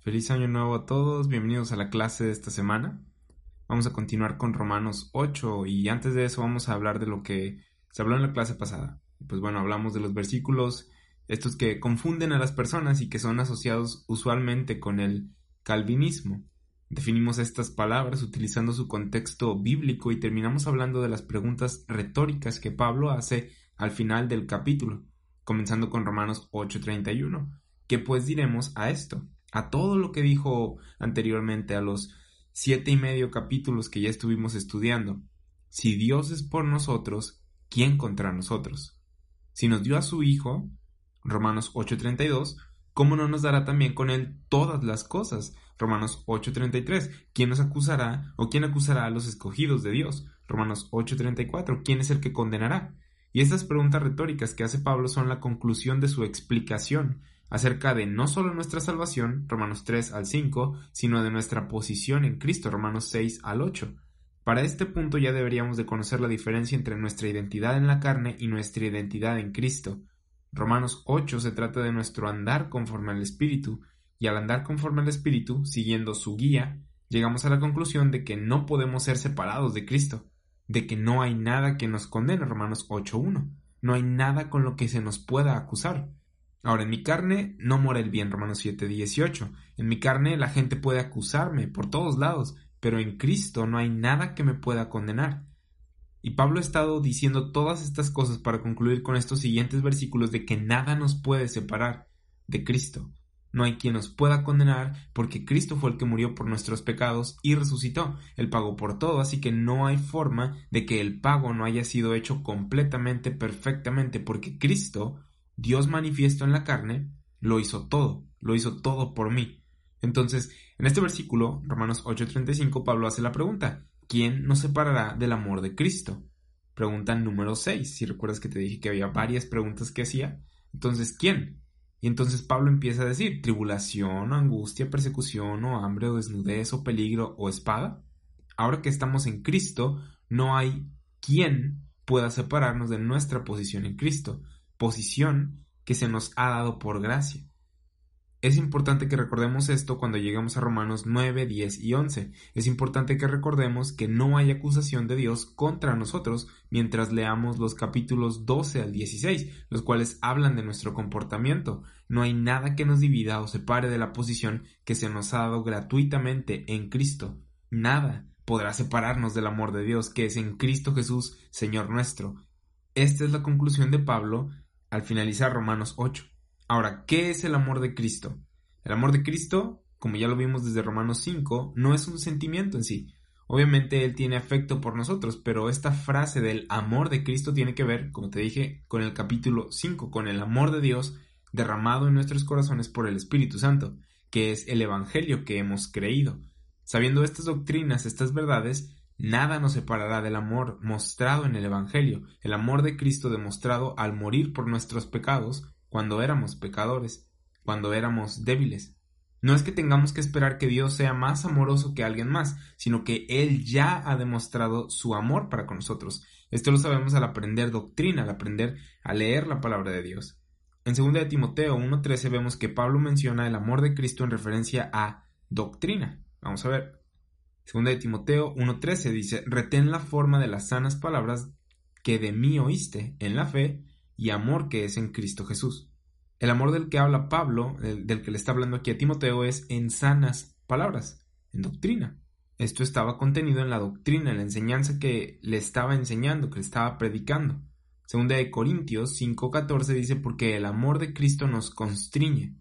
Feliz año nuevo a todos, bienvenidos a la clase de esta semana. Vamos a continuar con Romanos 8 y antes de eso vamos a hablar de lo que se habló en la clase pasada. Pues bueno, hablamos de los versículos, estos que confunden a las personas y que son asociados usualmente con el calvinismo. Definimos estas palabras utilizando su contexto bíblico y terminamos hablando de las preguntas retóricas que Pablo hace al final del capítulo, comenzando con Romanos 8:31. ¿Qué pues diremos a esto? A todo lo que dijo anteriormente, a los siete y medio capítulos que ya estuvimos estudiando. Si Dios es por nosotros, ¿quién contra nosotros? Si nos dio a su Hijo, Romanos 8:32, ¿cómo no nos dará también con Él todas las cosas? Romanos 8:33, ¿quién nos acusará o quién acusará a los escogidos de Dios? Romanos 8:34, ¿quién es el que condenará? Y estas preguntas retóricas que hace Pablo son la conclusión de su explicación acerca de no solo nuestra salvación, Romanos 3 al 5, sino de nuestra posición en Cristo, Romanos 6 al 8. Para este punto ya deberíamos de conocer la diferencia entre nuestra identidad en la carne y nuestra identidad en Cristo. Romanos 8 se trata de nuestro andar conforme al Espíritu, y al andar conforme al Espíritu, siguiendo su guía, llegamos a la conclusión de que no podemos ser separados de Cristo, de que no hay nada que nos condene, Romanos 8.1, no hay nada con lo que se nos pueda acusar. Ahora, en mi carne no mora el bien, Romanos 7.18, en mi carne la gente puede acusarme por todos lados, pero en Cristo no hay nada que me pueda condenar. Y Pablo ha estado diciendo todas estas cosas para concluir con estos siguientes versículos de que nada nos puede separar de Cristo. No hay quien nos pueda condenar porque Cristo fue el que murió por nuestros pecados y resucitó. Él pagó por todo, así que no hay forma de que el pago no haya sido hecho completamente, perfectamente, porque Cristo, Dios manifiesto en la carne, lo hizo todo, lo hizo todo por mí. Entonces, en este versículo, Romanos 8:35, Pablo hace la pregunta, ¿quién nos separará del amor de Cristo? Pregunta número 6, si recuerdas que te dije que había varias preguntas que hacía. Entonces, ¿quién? Y entonces Pablo empieza a decir, tribulación, angustia, persecución, o hambre, o desnudez, o peligro, o espada. Ahora que estamos en Cristo, no hay quien pueda separarnos de nuestra posición en Cristo, posición que se nos ha dado por gracia. Es importante que recordemos esto cuando lleguemos a Romanos 9, 10 y 11. Es importante que recordemos que no hay acusación de Dios contra nosotros mientras leamos los capítulos 12 al 16, los cuales hablan de nuestro comportamiento. No hay nada que nos divida o separe de la posición que se nos ha dado gratuitamente en Cristo. Nada podrá separarnos del amor de Dios que es en Cristo Jesús, Señor nuestro. Esta es la conclusión de Pablo al finalizar Romanos 8. Ahora, ¿qué es el amor de Cristo? El amor de Cristo, como ya lo vimos desde Romanos 5, no es un sentimiento en sí. Obviamente Él tiene afecto por nosotros, pero esta frase del amor de Cristo tiene que ver, como te dije, con el capítulo 5, con el amor de Dios derramado en nuestros corazones por el Espíritu Santo, que es el Evangelio que hemos creído. Sabiendo estas doctrinas, estas verdades, nada nos separará del amor mostrado en el Evangelio, el amor de Cristo demostrado al morir por nuestros pecados cuando éramos pecadores, cuando éramos débiles. No es que tengamos que esperar que Dios sea más amoroso que alguien más, sino que Él ya ha demostrado su amor para con nosotros. Esto lo sabemos al aprender doctrina, al aprender a leer la palabra de Dios. En 2 de Timoteo 1.13 vemos que Pablo menciona el amor de Cristo en referencia a doctrina. Vamos a ver. 2 de Timoteo 1.13 dice, retén la forma de las sanas palabras que de mí oíste en la fe y amor que es en Cristo Jesús. El amor del que habla Pablo, del que le está hablando aquí a Timoteo, es en sanas palabras, en doctrina. Esto estaba contenido en la doctrina, en la enseñanza que le estaba enseñando, que le estaba predicando. Segunda de Corintios 5:14 dice porque el amor de Cristo nos constriñe.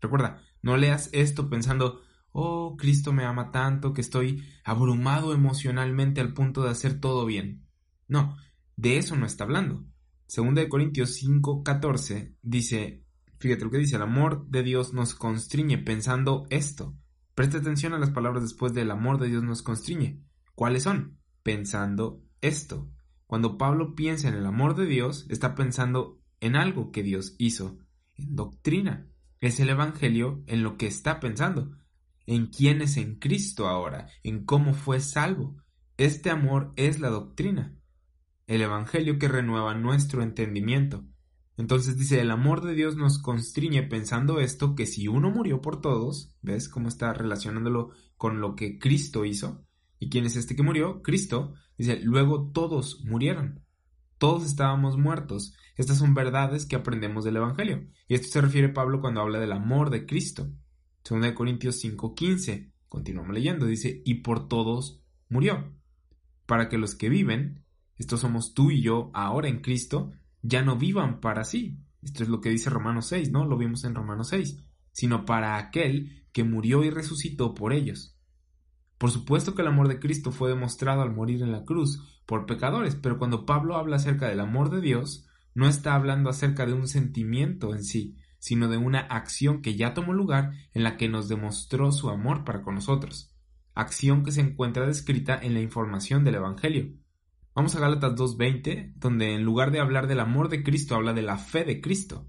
Recuerda, no leas esto pensando, oh, Cristo me ama tanto que estoy abrumado emocionalmente al punto de hacer todo bien. No, de eso no está hablando. Segunda de Corintios 5:14 dice, fíjate lo que dice, el amor de Dios nos constriñe pensando esto. Presta atención a las palabras después del amor de Dios nos constriñe. ¿Cuáles son? Pensando esto. Cuando Pablo piensa en el amor de Dios, está pensando en algo que Dios hizo, en doctrina. Es el Evangelio en lo que está pensando, en quién es en Cristo ahora, en cómo fue salvo. Este amor es la doctrina el Evangelio que renueva nuestro entendimiento. Entonces dice, el amor de Dios nos constriñe pensando esto, que si uno murió por todos, ¿ves cómo está relacionándolo con lo que Cristo hizo? ¿Y quién es este que murió? Cristo. Dice, luego todos murieron. Todos estábamos muertos. Estas son verdades que aprendemos del Evangelio. Y esto se refiere Pablo cuando habla del amor de Cristo. 2 Corintios 5:15. Continuamos leyendo. Dice, y por todos murió. Para que los que viven, estos somos tú y yo ahora en Cristo, ya no vivan para sí. Esto es lo que dice Romanos 6, ¿no? Lo vimos en Romanos 6. Sino para aquel que murió y resucitó por ellos. Por supuesto que el amor de Cristo fue demostrado al morir en la cruz por pecadores, pero cuando Pablo habla acerca del amor de Dios, no está hablando acerca de un sentimiento en sí, sino de una acción que ya tomó lugar en la que nos demostró su amor para con nosotros. Acción que se encuentra descrita en la información del Evangelio. Vamos a Gálatas 2.20, donde en lugar de hablar del amor de Cristo, habla de la fe de Cristo.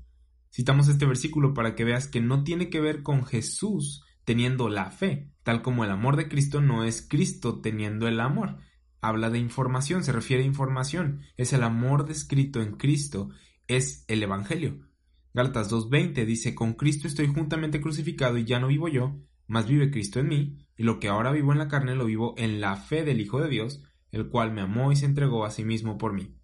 Citamos este versículo para que veas que no tiene que ver con Jesús teniendo la fe, tal como el amor de Cristo no es Cristo teniendo el amor. Habla de información, se refiere a información, es el amor descrito en Cristo, es el Evangelio. Gálatas 2.20 dice, con Cristo estoy juntamente crucificado y ya no vivo yo, mas vive Cristo en mí, y lo que ahora vivo en la carne lo vivo en la fe del Hijo de Dios, el cual me amó y se entregó a sí mismo por mí.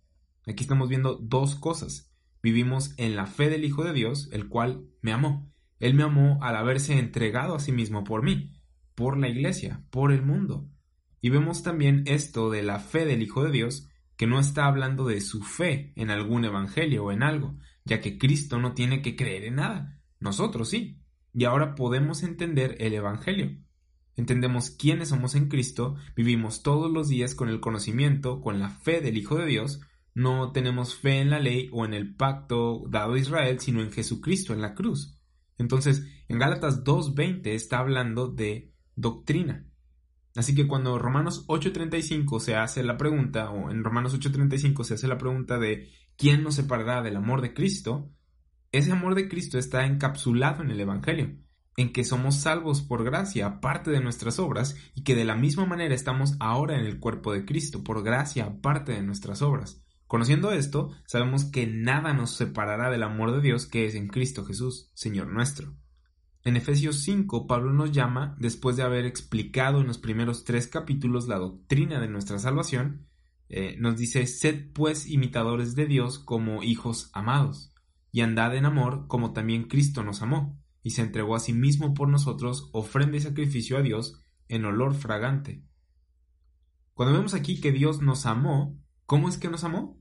Aquí estamos viendo dos cosas. Vivimos en la fe del Hijo de Dios, el cual me amó. Él me amó al haberse entregado a sí mismo por mí, por la iglesia, por el mundo. Y vemos también esto de la fe del Hijo de Dios, que no está hablando de su fe en algún evangelio o en algo, ya que Cristo no tiene que creer en nada. Nosotros sí. Y ahora podemos entender el evangelio entendemos quiénes somos en Cristo, vivimos todos los días con el conocimiento, con la fe del Hijo de Dios, no tenemos fe en la ley o en el pacto dado a Israel, sino en Jesucristo, en la cruz. Entonces, en Gálatas 2.20 está hablando de doctrina. Así que cuando Romanos 8.35 se hace la pregunta, o en Romanos 8.35 se hace la pregunta de ¿quién nos separará del amor de Cristo? Ese amor de Cristo está encapsulado en el Evangelio en que somos salvos por gracia, aparte de nuestras obras, y que de la misma manera estamos ahora en el cuerpo de Cristo, por gracia, aparte de nuestras obras. Conociendo esto, sabemos que nada nos separará del amor de Dios que es en Cristo Jesús, Señor nuestro. En Efesios 5, Pablo nos llama, después de haber explicado en los primeros tres capítulos la doctrina de nuestra salvación, eh, nos dice, sed pues imitadores de Dios como hijos amados, y andad en amor como también Cristo nos amó y se entregó a sí mismo por nosotros ofrenda y sacrificio a Dios en olor fragante. Cuando vemos aquí que Dios nos amó, ¿cómo es que nos amó?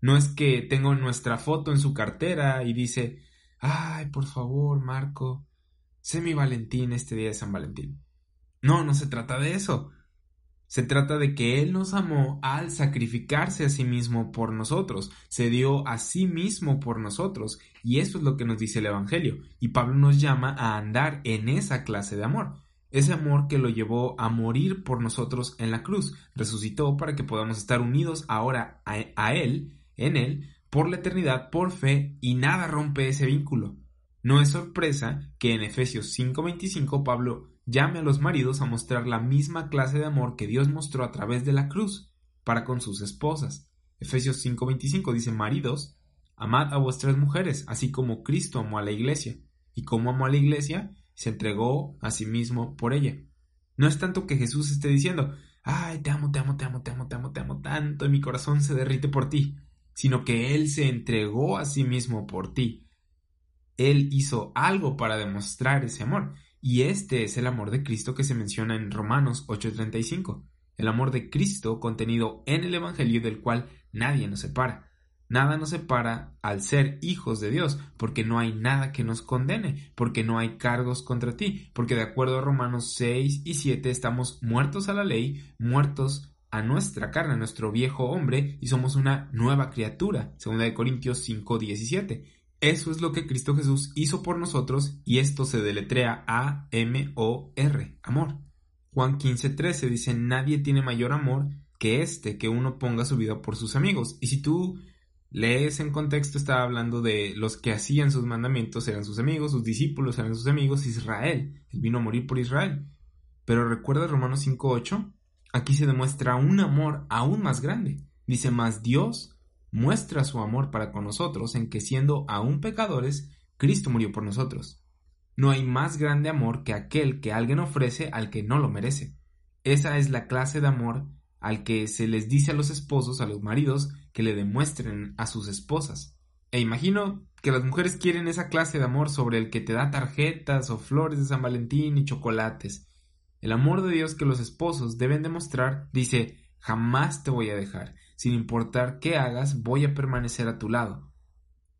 No es que tengo nuestra foto en su cartera y dice, ay, por favor, Marco, sé mi Valentín este día de San Valentín. No, no se trata de eso. Se trata de que Él nos amó al sacrificarse a sí mismo por nosotros, se dio a sí mismo por nosotros, y eso es lo que nos dice el Evangelio, y Pablo nos llama a andar en esa clase de amor, ese amor que lo llevó a morir por nosotros en la cruz, resucitó para que podamos estar unidos ahora a, Él, en Él, por la eternidad, por fe, y nada rompe ese vínculo. No es sorpresa que en Efesios 5:25 Pablo llame a los maridos a mostrar la misma clase de amor que Dios mostró a través de la cruz para con sus esposas. Efesios 5:25 dice, maridos, amad a vuestras mujeres, así como Cristo amó a la iglesia, y como amó a la iglesia, se entregó a sí mismo por ella. No es tanto que Jesús esté diciendo, ay, te amo, te amo, te amo, te amo, te amo, te amo tanto, y mi corazón se derrite por ti, sino que Él se entregó a sí mismo por ti. Él hizo algo para demostrar ese amor. Y este es el amor de Cristo que se menciona en Romanos 8:35, el amor de Cristo contenido en el Evangelio del cual nadie nos separa. Nada nos separa al ser hijos de Dios, porque no hay nada que nos condene, porque no hay cargos contra ti, porque de acuerdo a Romanos 6 y 7 estamos muertos a la ley, muertos a nuestra carne, a nuestro viejo hombre, y somos una nueva criatura, segunda de Corintios 5:17. Eso es lo que Cristo Jesús hizo por nosotros y esto se deletrea A-M-O-R, amor. Juan 15:13 dice, nadie tiene mayor amor que este, que uno ponga su vida por sus amigos. Y si tú lees en contexto, está hablando de los que hacían sus mandamientos eran sus amigos, sus discípulos eran sus amigos, Israel. Él vino a morir por Israel. Pero recuerda Romanos 5:8, aquí se demuestra un amor aún más grande. Dice, más Dios muestra su amor para con nosotros en que siendo aún pecadores, Cristo murió por nosotros. No hay más grande amor que aquel que alguien ofrece al que no lo merece. Esa es la clase de amor al que se les dice a los esposos, a los maridos, que le demuestren a sus esposas. E imagino que las mujeres quieren esa clase de amor sobre el que te da tarjetas o flores de San Valentín y chocolates. El amor de Dios que los esposos deben demostrar dice jamás te voy a dejar, sin importar qué hagas, voy a permanecer a tu lado.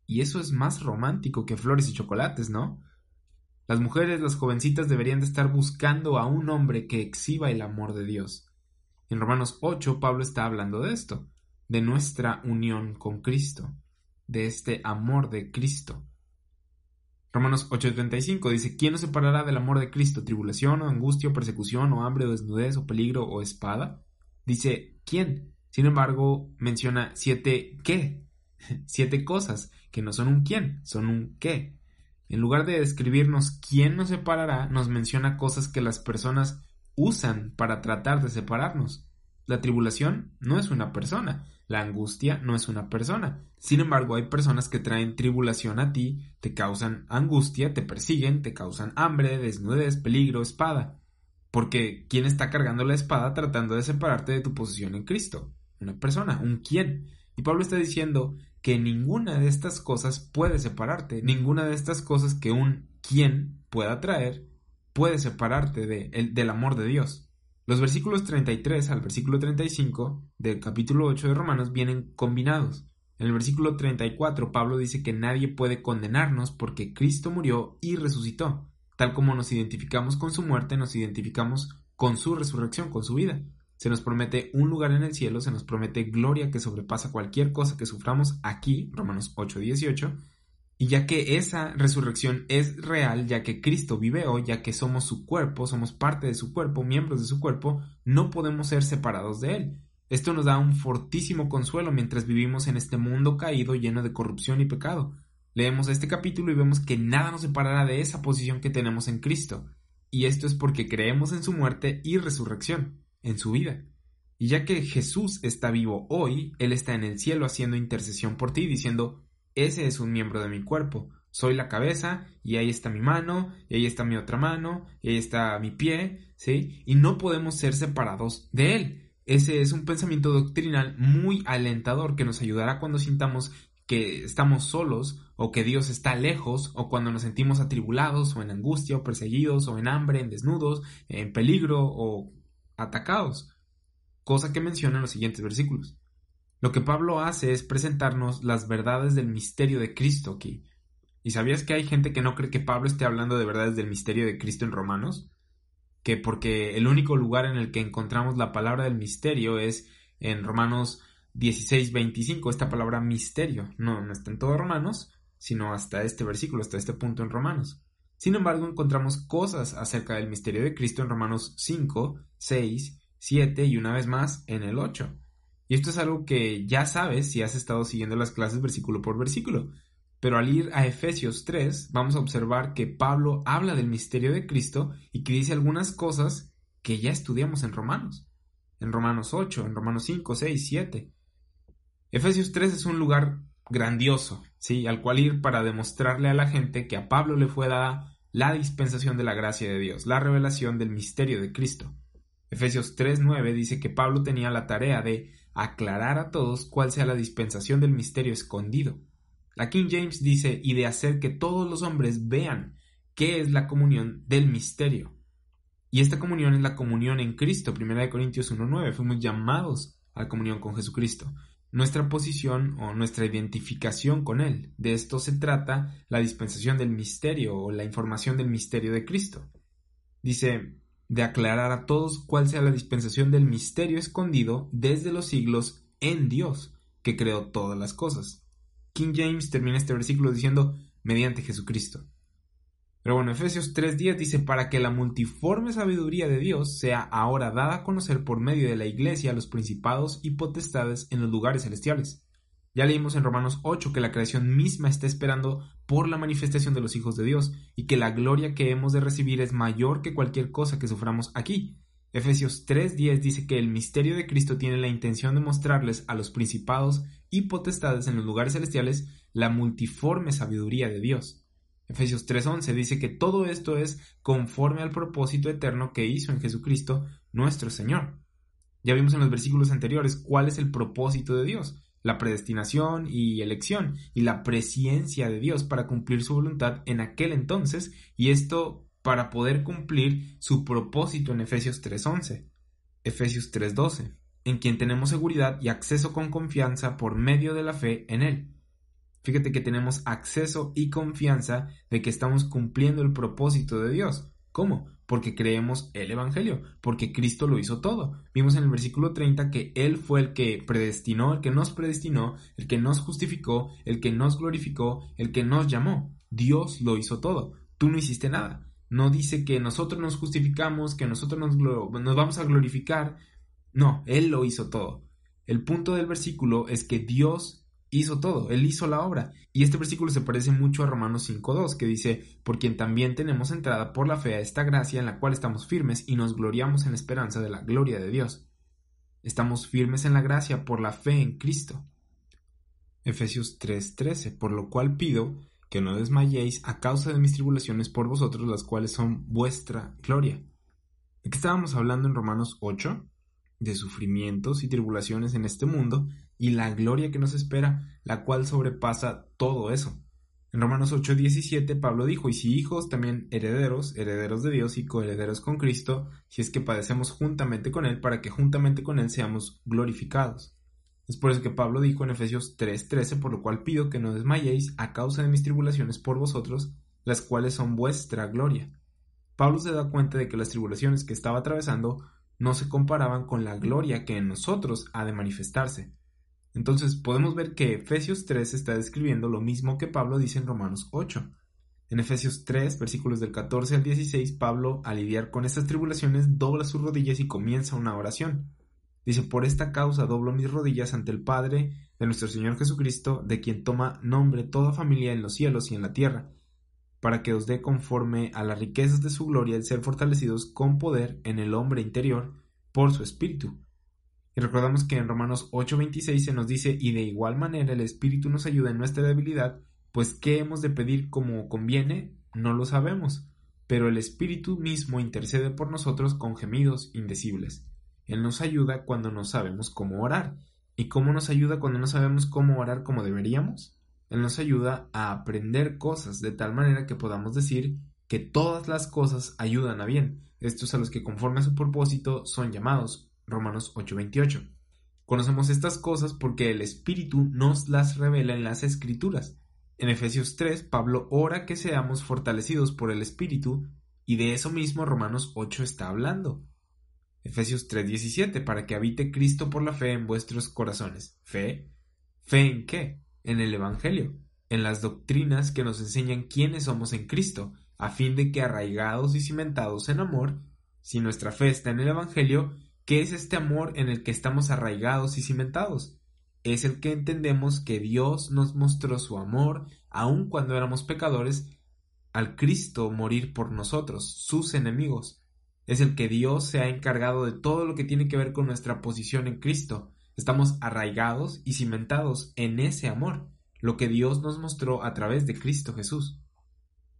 Y eso es más romántico que flores y chocolates, ¿no? Las mujeres, las jovencitas deberían de estar buscando a un hombre que exhiba el amor de Dios. En Romanos 8 Pablo está hablando de esto, de nuestra unión con Cristo, de este amor de Cristo. Romanos 8:35 dice, ¿quién nos separará del amor de Cristo? ¿Tribulación o angustia o persecución o hambre o desnudez o peligro o espada? Dice, ¿quién? Sin embargo, menciona siete qué, siete cosas que no son un quién, son un qué. En lugar de describirnos quién nos separará, nos menciona cosas que las personas usan para tratar de separarnos. La tribulación no es una persona, la angustia no es una persona. Sin embargo, hay personas que traen tribulación a ti, te causan angustia, te persiguen, te causan hambre, desnudez, peligro, espada. Porque ¿quién está cargando la espada tratando de separarte de tu posición en Cristo? Una persona, un quién. Y Pablo está diciendo que ninguna de estas cosas puede separarte, ninguna de estas cosas que un quién pueda traer puede separarte de, del amor de Dios. Los versículos 33 al versículo 35 del capítulo 8 de Romanos vienen combinados. En el versículo 34 Pablo dice que nadie puede condenarnos porque Cristo murió y resucitó. Tal como nos identificamos con su muerte, nos identificamos con su resurrección, con su vida. Se nos promete un lugar en el cielo, se nos promete gloria que sobrepasa cualquier cosa que suframos aquí, Romanos 8:18, y ya que esa resurrección es real, ya que Cristo vive hoy, ya que somos su cuerpo, somos parte de su cuerpo, miembros de su cuerpo, no podemos ser separados de Él. Esto nos da un fortísimo consuelo mientras vivimos en este mundo caído lleno de corrupción y pecado. Leemos este capítulo y vemos que nada nos separará de esa posición que tenemos en Cristo. Y esto es porque creemos en su muerte y resurrección en su vida. Y ya que Jesús está vivo hoy, Él está en el cielo haciendo intercesión por ti, diciendo, ese es un miembro de mi cuerpo, soy la cabeza, y ahí está mi mano, y ahí está mi otra mano, y ahí está mi pie, ¿sí? Y no podemos ser separados de Él. Ese es un pensamiento doctrinal muy alentador que nos ayudará cuando sintamos que estamos solos o que Dios está lejos o cuando nos sentimos atribulados o en angustia o perseguidos o en hambre, en desnudos, en peligro o atacados, cosa que menciona en los siguientes versículos. Lo que Pablo hace es presentarnos las verdades del misterio de Cristo aquí. ¿Y sabías que hay gente que no cree que Pablo esté hablando de verdades del misterio de Cristo en Romanos? Que porque el único lugar en el que encontramos la palabra del misterio es en Romanos 16, 25, esta palabra misterio. No, no está en todo Romanos, sino hasta este versículo, hasta este punto en Romanos. Sin embargo, encontramos cosas acerca del misterio de Cristo en Romanos 5, 6, 7 y una vez más en el 8. Y esto es algo que ya sabes si has estado siguiendo las clases versículo por versículo. Pero al ir a Efesios 3, vamos a observar que Pablo habla del misterio de Cristo y que dice algunas cosas que ya estudiamos en Romanos. En Romanos 8, en Romanos 5, 6, 7. Efesios 3 es un lugar grandioso, ¿sí? Al cual ir para demostrarle a la gente que a Pablo le fue dada la dispensación de la gracia de Dios, la revelación del misterio de Cristo. Efesios 3.9 dice que Pablo tenía la tarea de aclarar a todos cuál sea la dispensación del misterio escondido. La King James dice y de hacer que todos los hombres vean qué es la comunión del misterio. Y esta comunión es la comunión en Cristo. 1 Corintios 1.9. Fuimos llamados a comunión con Jesucristo nuestra posición o nuestra identificación con Él. De esto se trata la dispensación del misterio o la información del misterio de Cristo. Dice, de aclarar a todos cuál sea la dispensación del misterio escondido desde los siglos en Dios, que creó todas las cosas. King James termina este versículo diciendo, mediante Jesucristo. Pero bueno, Efesios 3.10 dice, para que la multiforme sabiduría de Dios sea ahora dada a conocer por medio de la Iglesia a los principados y potestades en los lugares celestiales. Ya leímos en Romanos 8 que la creación misma está esperando por la manifestación de los hijos de Dios y que la gloria que hemos de recibir es mayor que cualquier cosa que suframos aquí. Efesios 3.10 dice que el misterio de Cristo tiene la intención de mostrarles a los principados y potestades en los lugares celestiales la multiforme sabiduría de Dios. Efesios 3:11 dice que todo esto es conforme al propósito eterno que hizo en Jesucristo nuestro Señor. Ya vimos en los versículos anteriores cuál es el propósito de Dios, la predestinación y elección y la presciencia de Dios para cumplir su voluntad en aquel entonces y esto para poder cumplir su propósito en Efesios 3:11. Efesios 3:12, en quien tenemos seguridad y acceso con confianza por medio de la fe en Él. Fíjate que tenemos acceso y confianza de que estamos cumpliendo el propósito de Dios. ¿Cómo? Porque creemos el Evangelio, porque Cristo lo hizo todo. Vimos en el versículo 30 que Él fue el que predestinó, el que nos predestinó, el que nos justificó, el que nos glorificó, el que nos llamó. Dios lo hizo todo. Tú no hiciste nada. No dice que nosotros nos justificamos, que nosotros nos, vamos a glorificar. No, Él lo hizo todo. El punto del versículo es que Dios hizo todo, Él hizo la obra. Y este versículo se parece mucho a Romanos 5.2, que dice, por quien también tenemos entrada por la fe a esta gracia en la cual estamos firmes y nos gloriamos en la esperanza de la gloria de Dios. Estamos firmes en la gracia por la fe en Cristo. Efesios 3:13, por lo cual pido que no desmayéis a causa de mis tribulaciones por vosotros, las cuales son vuestra gloria. ¿De estábamos hablando en Romanos 8? De sufrimientos y tribulaciones en este mundo y la gloria que nos espera, la cual sobrepasa todo eso. En Romanos 8:17 Pablo dijo, y si hijos, también herederos, herederos de Dios y coherederos con Cristo, si es que padecemos juntamente con Él, para que juntamente con Él seamos glorificados. Es por eso que Pablo dijo en Efesios 3:13, por lo cual pido que no desmayéis a causa de mis tribulaciones por vosotros, las cuales son vuestra gloria. Pablo se da cuenta de que las tribulaciones que estaba atravesando no se comparaban con la gloria que en nosotros ha de manifestarse. Entonces podemos ver que Efesios 3 está describiendo lo mismo que Pablo dice en Romanos 8. En Efesios 3, versículos del 14 al 16, Pablo, al lidiar con estas tribulaciones, dobla sus rodillas y comienza una oración. Dice, por esta causa doblo mis rodillas ante el Padre de nuestro Señor Jesucristo, de quien toma nombre toda familia en los cielos y en la tierra, para que os dé conforme a las riquezas de su gloria el ser fortalecidos con poder en el hombre interior por su espíritu y recordamos que en Romanos 8:26 se nos dice, y de igual manera el Espíritu nos ayuda en nuestra debilidad, pues qué hemos de pedir como conviene, no lo sabemos, pero el Espíritu mismo intercede por nosotros con gemidos indecibles. Él nos ayuda cuando no sabemos cómo orar. ¿Y cómo nos ayuda cuando no sabemos cómo orar como deberíamos? Él nos ayuda a aprender cosas de tal manera que podamos decir que todas las cosas ayudan a bien, estos a los que conforme a su propósito son llamados, Romanos 8:28. Conocemos estas cosas porque el Espíritu nos las revela en las Escrituras. En Efesios 3, Pablo ora que seamos fortalecidos por el Espíritu y de eso mismo Romanos 8 está hablando. Efesios 3:17, para que habite Cristo por la fe en vuestros corazones. ¿Fe? ¿Fe en qué? En el Evangelio, en las doctrinas que nos enseñan quiénes somos en Cristo, a fin de que arraigados y cimentados en amor, si nuestra fe está en el Evangelio, ¿Qué es este amor en el que estamos arraigados y cimentados? Es el que entendemos que Dios nos mostró su amor aun cuando éramos pecadores al Cristo morir por nosotros, sus enemigos. Es el que Dios se ha encargado de todo lo que tiene que ver con nuestra posición en Cristo. Estamos arraigados y cimentados en ese amor, lo que Dios nos mostró a través de Cristo Jesús.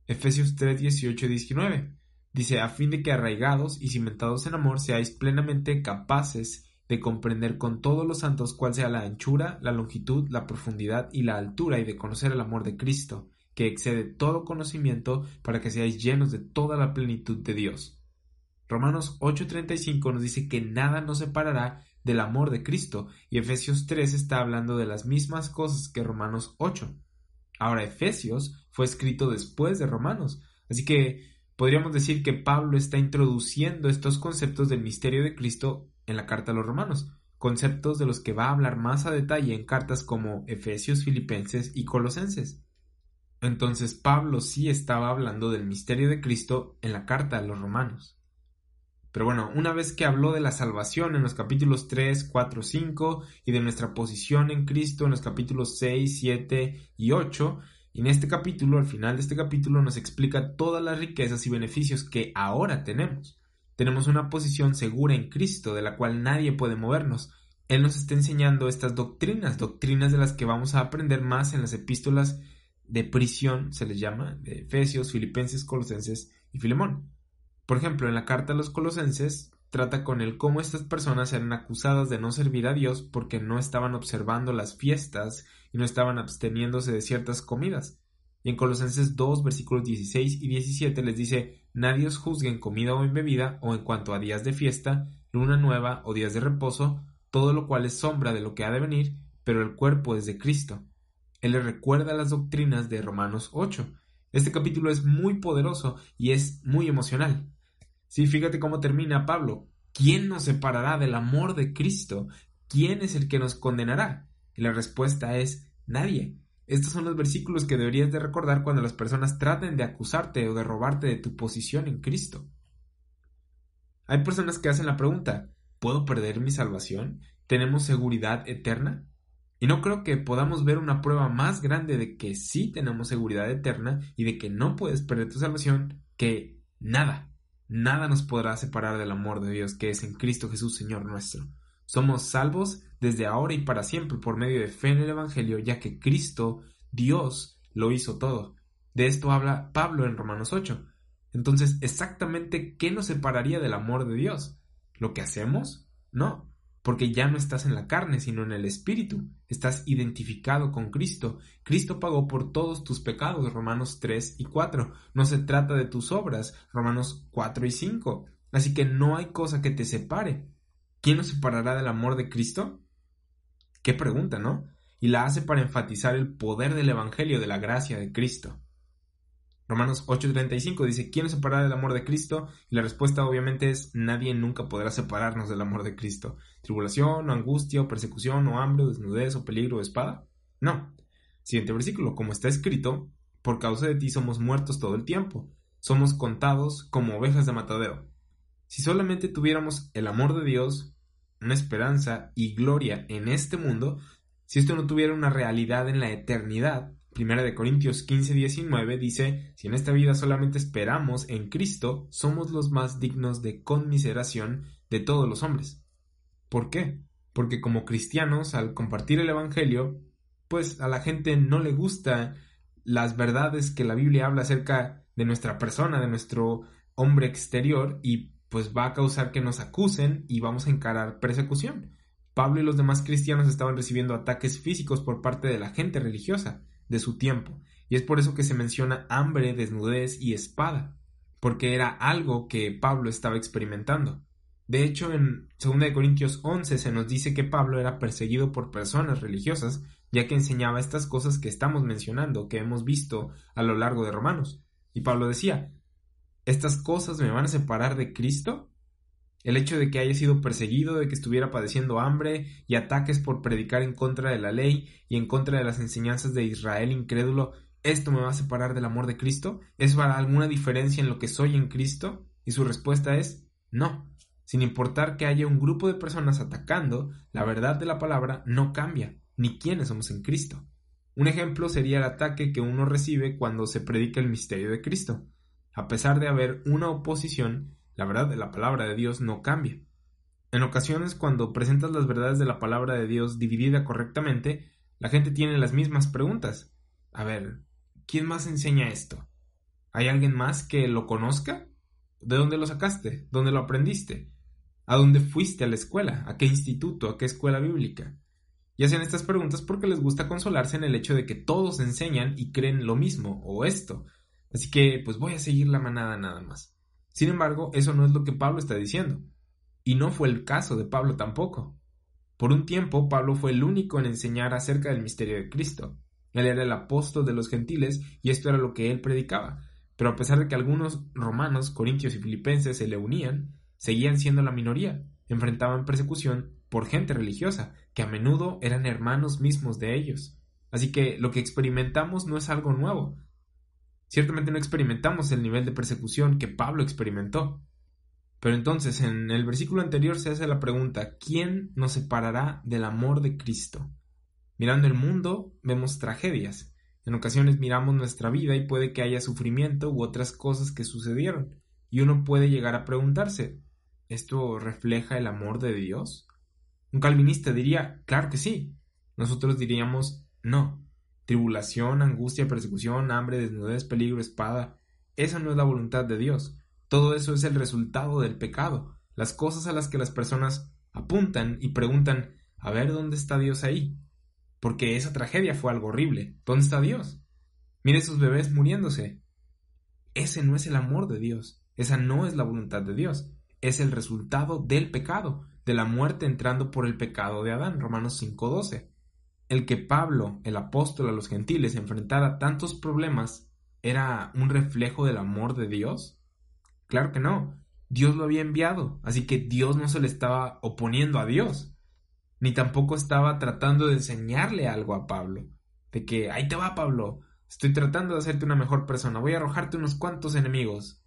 Efesios 3, 18 y 19. Dice, a fin de que arraigados y cimentados en amor seáis plenamente capaces de comprender con todos los santos cuál sea la anchura, la longitud, la profundidad y la altura y de conocer el amor de Cristo, que excede todo conocimiento para que seáis llenos de toda la plenitud de Dios. Romanos 8:35 nos dice que nada nos separará del amor de Cristo y Efesios 3 está hablando de las mismas cosas que Romanos 8. Ahora Efesios fue escrito después de Romanos, así que Podríamos decir que Pablo está introduciendo estos conceptos del misterio de Cristo en la carta a los romanos, conceptos de los que va a hablar más a detalle en cartas como Efesios, Filipenses y Colosenses. Entonces Pablo sí estaba hablando del misterio de Cristo en la carta a los romanos. Pero bueno, una vez que habló de la salvación en los capítulos 3, 4, 5 y de nuestra posición en Cristo en los capítulos 6, 7 y 8, y en este capítulo, al final de este capítulo, nos explica todas las riquezas y beneficios que ahora tenemos. Tenemos una posición segura en Cristo de la cual nadie puede movernos. Él nos está enseñando estas doctrinas, doctrinas de las que vamos a aprender más en las epístolas de prisión, se les llama, de Efesios, Filipenses, Colosenses y Filemón. Por ejemplo, en la carta a los Colosenses trata con el cómo estas personas eran acusadas de no servir a Dios porque no estaban observando las fiestas y no estaban absteniéndose de ciertas comidas. Y en Colosenses 2, versículos 16 y 17 les dice, Nadie os juzgue en comida o en bebida, o en cuanto a días de fiesta, luna nueva o días de reposo, todo lo cual es sombra de lo que ha de venir, pero el cuerpo es de Cristo. Él le recuerda las doctrinas de Romanos 8. Este capítulo es muy poderoso y es muy emocional. Sí, fíjate cómo termina Pablo. ¿Quién nos separará del amor de Cristo? ¿Quién es el que nos condenará? Y la respuesta es nadie. Estos son los versículos que deberías de recordar cuando las personas traten de acusarte o de robarte de tu posición en Cristo. Hay personas que hacen la pregunta, ¿puedo perder mi salvación? ¿Tenemos seguridad eterna? Y no creo que podamos ver una prueba más grande de que sí tenemos seguridad eterna y de que no puedes perder tu salvación que nada. Nada nos podrá separar del amor de Dios que es en Cristo Jesús, Señor nuestro. Somos salvos desde ahora y para siempre por medio de fe en el Evangelio, ya que Cristo, Dios, lo hizo todo. De esto habla Pablo en Romanos 8. Entonces, exactamente, ¿qué nos separaría del amor de Dios? ¿Lo que hacemos? No porque ya no estás en la carne, sino en el Espíritu. Estás identificado con Cristo. Cristo pagó por todos tus pecados, Romanos 3 y 4. No se trata de tus obras, Romanos 4 y 5. Así que no hay cosa que te separe. ¿Quién nos separará del amor de Cristo? Qué pregunta, ¿no? Y la hace para enfatizar el poder del Evangelio de la gracia de Cristo. Romanos 8:35 dice, ¿quién separará del amor de Cristo? Y la respuesta obviamente es, nadie nunca podrá separarnos del amor de Cristo. ¿Tribulación, o angustia, o persecución, o hambre, o desnudez, o peligro, o espada? No. Siguiente versículo, como está escrito, por causa de ti somos muertos todo el tiempo, somos contados como ovejas de matadero. Si solamente tuviéramos el amor de Dios, una esperanza y gloria en este mundo, si esto no tuviera una realidad en la eternidad, Primera de Corintios 15, 19 dice, si en esta vida solamente esperamos en Cristo, somos los más dignos de conmiseración de todos los hombres. ¿Por qué? Porque como cristianos, al compartir el Evangelio, pues a la gente no le gusta las verdades que la Biblia habla acerca de nuestra persona, de nuestro hombre exterior, y pues va a causar que nos acusen y vamos a encarar persecución. Pablo y los demás cristianos estaban recibiendo ataques físicos por parte de la gente religiosa de su tiempo, y es por eso que se menciona hambre, desnudez y espada, porque era algo que Pablo estaba experimentando. De hecho, en 2 Corintios 11 se nos dice que Pablo era perseguido por personas religiosas, ya que enseñaba estas cosas que estamos mencionando, que hemos visto a lo largo de Romanos. Y Pablo decía, ¿estas cosas me van a separar de Cristo? El hecho de que haya sido perseguido, de que estuviera padeciendo hambre y ataques por predicar en contra de la ley y en contra de las enseñanzas de Israel incrédulo, ¿esto me va a separar del amor de Cristo? ¿Es para alguna diferencia en lo que soy en Cristo? Y su respuesta es no. Sin importar que haya un grupo de personas atacando, la verdad de la palabra no cambia, ni quiénes somos en Cristo. Un ejemplo sería el ataque que uno recibe cuando se predica el misterio de Cristo. A pesar de haber una oposición, la verdad de la palabra de Dios no cambia. En ocasiones, cuando presentas las verdades de la palabra de Dios dividida correctamente, la gente tiene las mismas preguntas. A ver, ¿quién más enseña esto? ¿Hay alguien más que lo conozca? ¿De dónde lo sacaste? ¿Dónde lo aprendiste? ¿A dónde fuiste a la escuela? ¿A qué instituto? ¿A qué escuela bíblica? Y hacen estas preguntas porque les gusta consolarse en el hecho de que todos enseñan y creen lo mismo o esto. Así que, pues voy a seguir la manada nada más. Sin embargo, eso no es lo que Pablo está diciendo. Y no fue el caso de Pablo tampoco. Por un tiempo, Pablo fue el único en enseñar acerca del misterio de Cristo. Él era el apóstol de los gentiles y esto era lo que él predicaba. Pero a pesar de que algunos romanos, corintios y filipenses se le unían, seguían siendo la minoría, enfrentaban persecución por gente religiosa, que a menudo eran hermanos mismos de ellos. Así que lo que experimentamos no es algo nuevo, Ciertamente no experimentamos el nivel de persecución que Pablo experimentó. Pero entonces en el versículo anterior se hace la pregunta, ¿quién nos separará del amor de Cristo? Mirando el mundo vemos tragedias. En ocasiones miramos nuestra vida y puede que haya sufrimiento u otras cosas que sucedieron. Y uno puede llegar a preguntarse, ¿esto refleja el amor de Dios? Un calvinista diría, claro que sí. Nosotros diríamos, no. Tribulación, angustia, persecución, hambre, desnudez, peligro, espada. Esa no es la voluntad de Dios. Todo eso es el resultado del pecado. Las cosas a las que las personas apuntan y preguntan, a ver dónde está Dios ahí. Porque esa tragedia fue algo horrible. ¿Dónde está Dios? Mire sus bebés muriéndose. Ese no es el amor de Dios. Esa no es la voluntad de Dios. Es el resultado del pecado de la muerte entrando por el pecado de Adán, Romanos 5:12. El que Pablo, el apóstol a los gentiles, enfrentara tantos problemas, ¿era un reflejo del amor de Dios? Claro que no. Dios lo había enviado, así que Dios no se le estaba oponiendo a Dios, ni tampoco estaba tratando de enseñarle algo a Pablo, de que ahí te va Pablo, estoy tratando de hacerte una mejor persona, voy a arrojarte unos cuantos enemigos,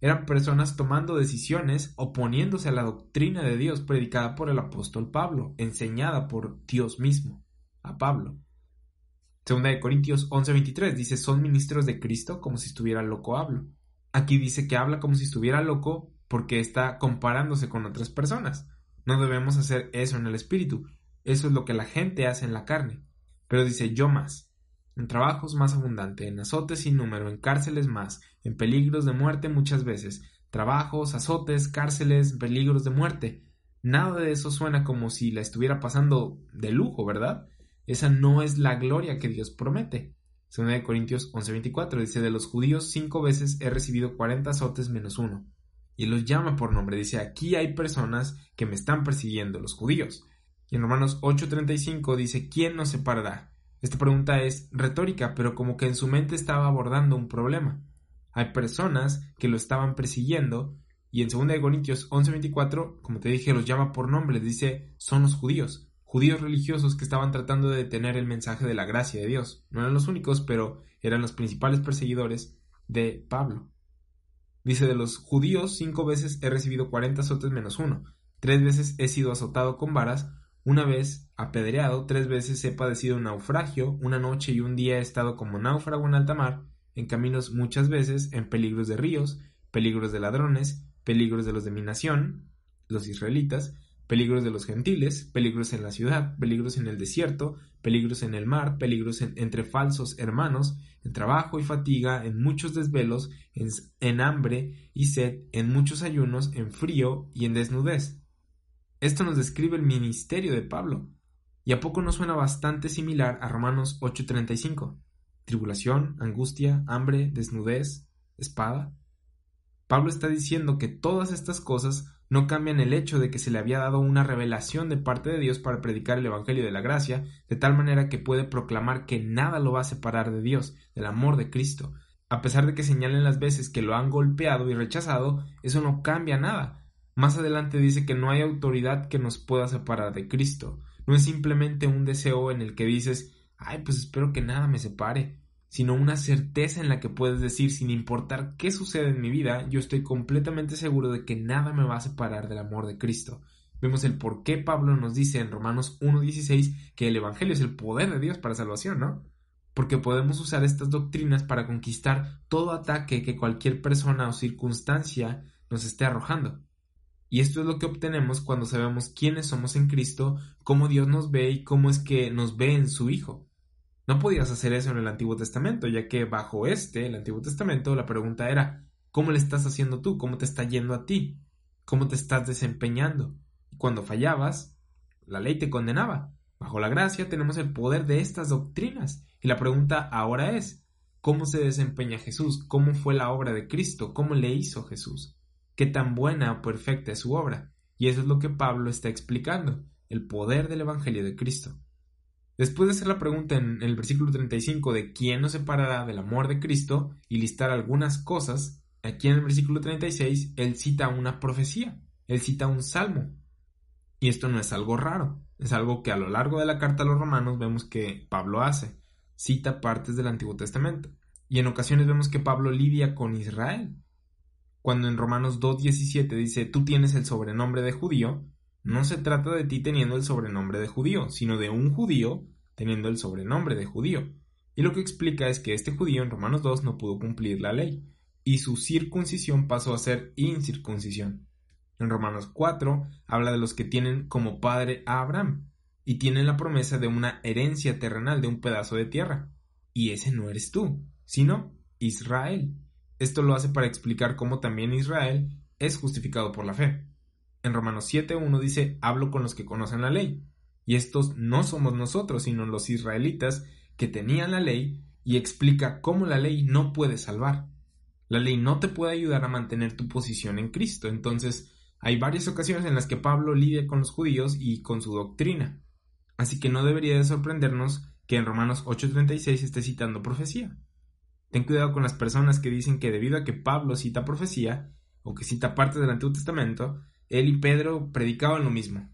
eran personas tomando decisiones oponiéndose a la doctrina de Dios predicada por el apóstol Pablo, enseñada por Dios mismo, a Pablo. Segunda de Corintios 11:23 dice, son ministros de Cristo como si estuviera loco hablo. Aquí dice que habla como si estuviera loco porque está comparándose con otras personas. No debemos hacer eso en el espíritu. Eso es lo que la gente hace en la carne. Pero dice yo más en trabajos más abundante, en azotes sin número, en cárceles más, en peligros de muerte muchas veces, trabajos, azotes, cárceles, peligros de muerte. Nada de eso suena como si la estuviera pasando de lujo, ¿verdad? Esa no es la gloria que Dios promete. Segunda de Corintios 11:24 dice, de los judíos cinco veces he recibido cuarenta azotes menos uno. Y los llama por nombre, dice, aquí hay personas que me están persiguiendo, los judíos. Y en Romanos 8:35 dice, ¿quién nos separará? Esta pregunta es retórica, pero como que en su mente estaba abordando un problema. Hay personas que lo estaban persiguiendo y en 2 Corintios 11:24, como te dije, los llama por nombre, dice son los judíos, judíos religiosos que estaban tratando de detener el mensaje de la gracia de Dios. No eran los únicos, pero eran los principales perseguidores de Pablo. Dice de los judíos cinco veces he recibido cuarenta azotes menos uno, tres veces he sido azotado con varas, una vez apedreado, tres veces he padecido un naufragio, una noche y un día he estado como náufrago en alta mar, en caminos muchas veces, en peligros de ríos, peligros de ladrones, peligros de los de mi nación, los israelitas, peligros de los gentiles, peligros en la ciudad, peligros en el desierto, peligros en el mar, peligros entre falsos hermanos, en trabajo y fatiga, en muchos desvelos, en hambre y sed, en muchos ayunos, en frío y en desnudez. Esto nos describe el ministerio de Pablo. ¿Y a poco no suena bastante similar a Romanos 8:35? Tribulación, angustia, hambre, desnudez, espada. Pablo está diciendo que todas estas cosas no cambian el hecho de que se le había dado una revelación de parte de Dios para predicar el Evangelio de la gracia, de tal manera que puede proclamar que nada lo va a separar de Dios, del amor de Cristo. A pesar de que señalen las veces que lo han golpeado y rechazado, eso no cambia nada, más adelante dice que no hay autoridad que nos pueda separar de Cristo. No es simplemente un deseo en el que dices, ay, pues espero que nada me separe, sino una certeza en la que puedes decir, sin importar qué sucede en mi vida, yo estoy completamente seguro de que nada me va a separar del amor de Cristo. Vemos el por qué Pablo nos dice en Romanos 1.16 que el Evangelio es el poder de Dios para salvación, ¿no? Porque podemos usar estas doctrinas para conquistar todo ataque que cualquier persona o circunstancia nos esté arrojando. Y esto es lo que obtenemos cuando sabemos quiénes somos en Cristo, cómo Dios nos ve y cómo es que nos ve en su Hijo. No podías hacer eso en el Antiguo Testamento, ya que bajo este, el Antiguo Testamento, la pregunta era, ¿cómo le estás haciendo tú? ¿Cómo te está yendo a ti? ¿Cómo te estás desempeñando? Y cuando fallabas, la ley te condenaba. Bajo la gracia tenemos el poder de estas doctrinas. Y la pregunta ahora es, ¿cómo se desempeña Jesús? ¿Cómo fue la obra de Cristo? ¿Cómo le hizo Jesús? qué tan buena o perfecta es su obra. Y eso es lo que Pablo está explicando, el poder del Evangelio de Cristo. Después de hacer la pregunta en el versículo 35 de quién nos separará del amor de Cristo y listar algunas cosas, aquí en el versículo 36 él cita una profecía, él cita un salmo. Y esto no es algo raro, es algo que a lo largo de la carta a los romanos vemos que Pablo hace, cita partes del Antiguo Testamento. Y en ocasiones vemos que Pablo lidia con Israel, cuando en Romanos 2.17 dice tú tienes el sobrenombre de judío, no se trata de ti teniendo el sobrenombre de judío, sino de un judío teniendo el sobrenombre de judío. Y lo que explica es que este judío en Romanos 2 no pudo cumplir la ley, y su circuncisión pasó a ser incircuncisión. En Romanos 4 habla de los que tienen como padre a Abraham y tienen la promesa de una herencia terrenal de un pedazo de tierra. Y ese no eres tú, sino Israel. Esto lo hace para explicar cómo también Israel es justificado por la fe. En Romanos 7.1 dice, hablo con los que conocen la ley. Y estos no somos nosotros, sino los israelitas que tenían la ley y explica cómo la ley no puede salvar. La ley no te puede ayudar a mantener tu posición en Cristo. Entonces, hay varias ocasiones en las que Pablo lidia con los judíos y con su doctrina. Así que no debería de sorprendernos que en Romanos 8:36 esté citando profecía. Ten cuidado con las personas que dicen que debido a que Pablo cita profecía, o que cita parte del Antiguo Testamento, él y Pedro predicaban lo mismo.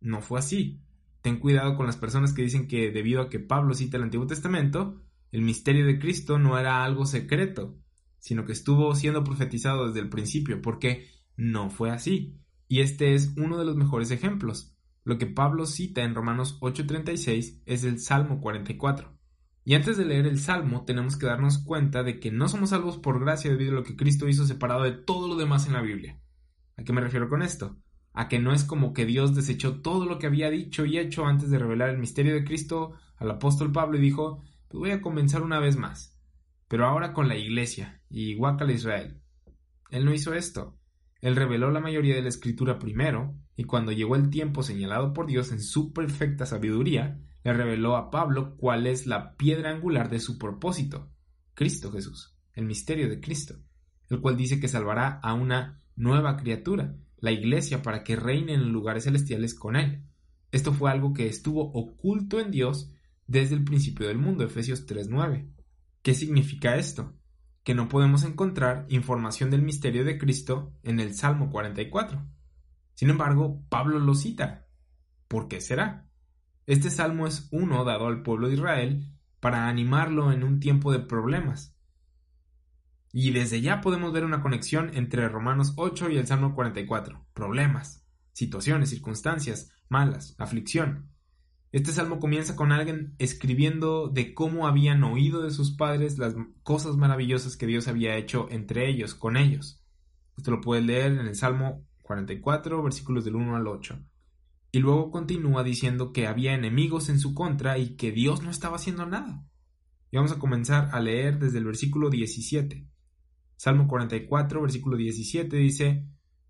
No fue así. Ten cuidado con las personas que dicen que debido a que Pablo cita el Antiguo Testamento, el misterio de Cristo no era algo secreto, sino que estuvo siendo profetizado desde el principio, porque no fue así. Y este es uno de los mejores ejemplos. Lo que Pablo cita en Romanos 8:36 es el Salmo 44. Y antes de leer el Salmo tenemos que darnos cuenta de que no somos salvos por gracia debido a lo que Cristo hizo separado de todo lo demás en la Biblia. ¿A qué me refiero con esto? A que no es como que Dios desechó todo lo que había dicho y hecho antes de revelar el misterio de Cristo al apóstol Pablo y dijo, pues voy a comenzar una vez más, pero ahora con la iglesia y a Israel. Él no hizo esto. Él reveló la mayoría de la escritura primero, y cuando llegó el tiempo señalado por Dios en su perfecta sabiduría, le reveló a Pablo cuál es la piedra angular de su propósito, Cristo Jesús, el misterio de Cristo, el cual dice que salvará a una nueva criatura, la iglesia, para que reine en lugares celestiales con él. Esto fue algo que estuvo oculto en Dios desde el principio del mundo, Efesios 3.9. ¿Qué significa esto? que no podemos encontrar información del misterio de Cristo en el Salmo 44. Sin embargo, Pablo lo cita. ¿Por qué será? Este salmo es uno dado al pueblo de Israel para animarlo en un tiempo de problemas. Y desde ya podemos ver una conexión entre Romanos 8 y el Salmo 44. Problemas, situaciones, circunstancias, malas, aflicción. Este salmo comienza con alguien escribiendo de cómo habían oído de sus padres las cosas maravillosas que Dios había hecho entre ellos, con ellos. Esto lo puedes leer en el Salmo 44, versículos del 1 al 8. Y luego continúa diciendo que había enemigos en su contra y que Dios no estaba haciendo nada. Y vamos a comenzar a leer desde el versículo 17. Salmo 44, versículo 17 dice,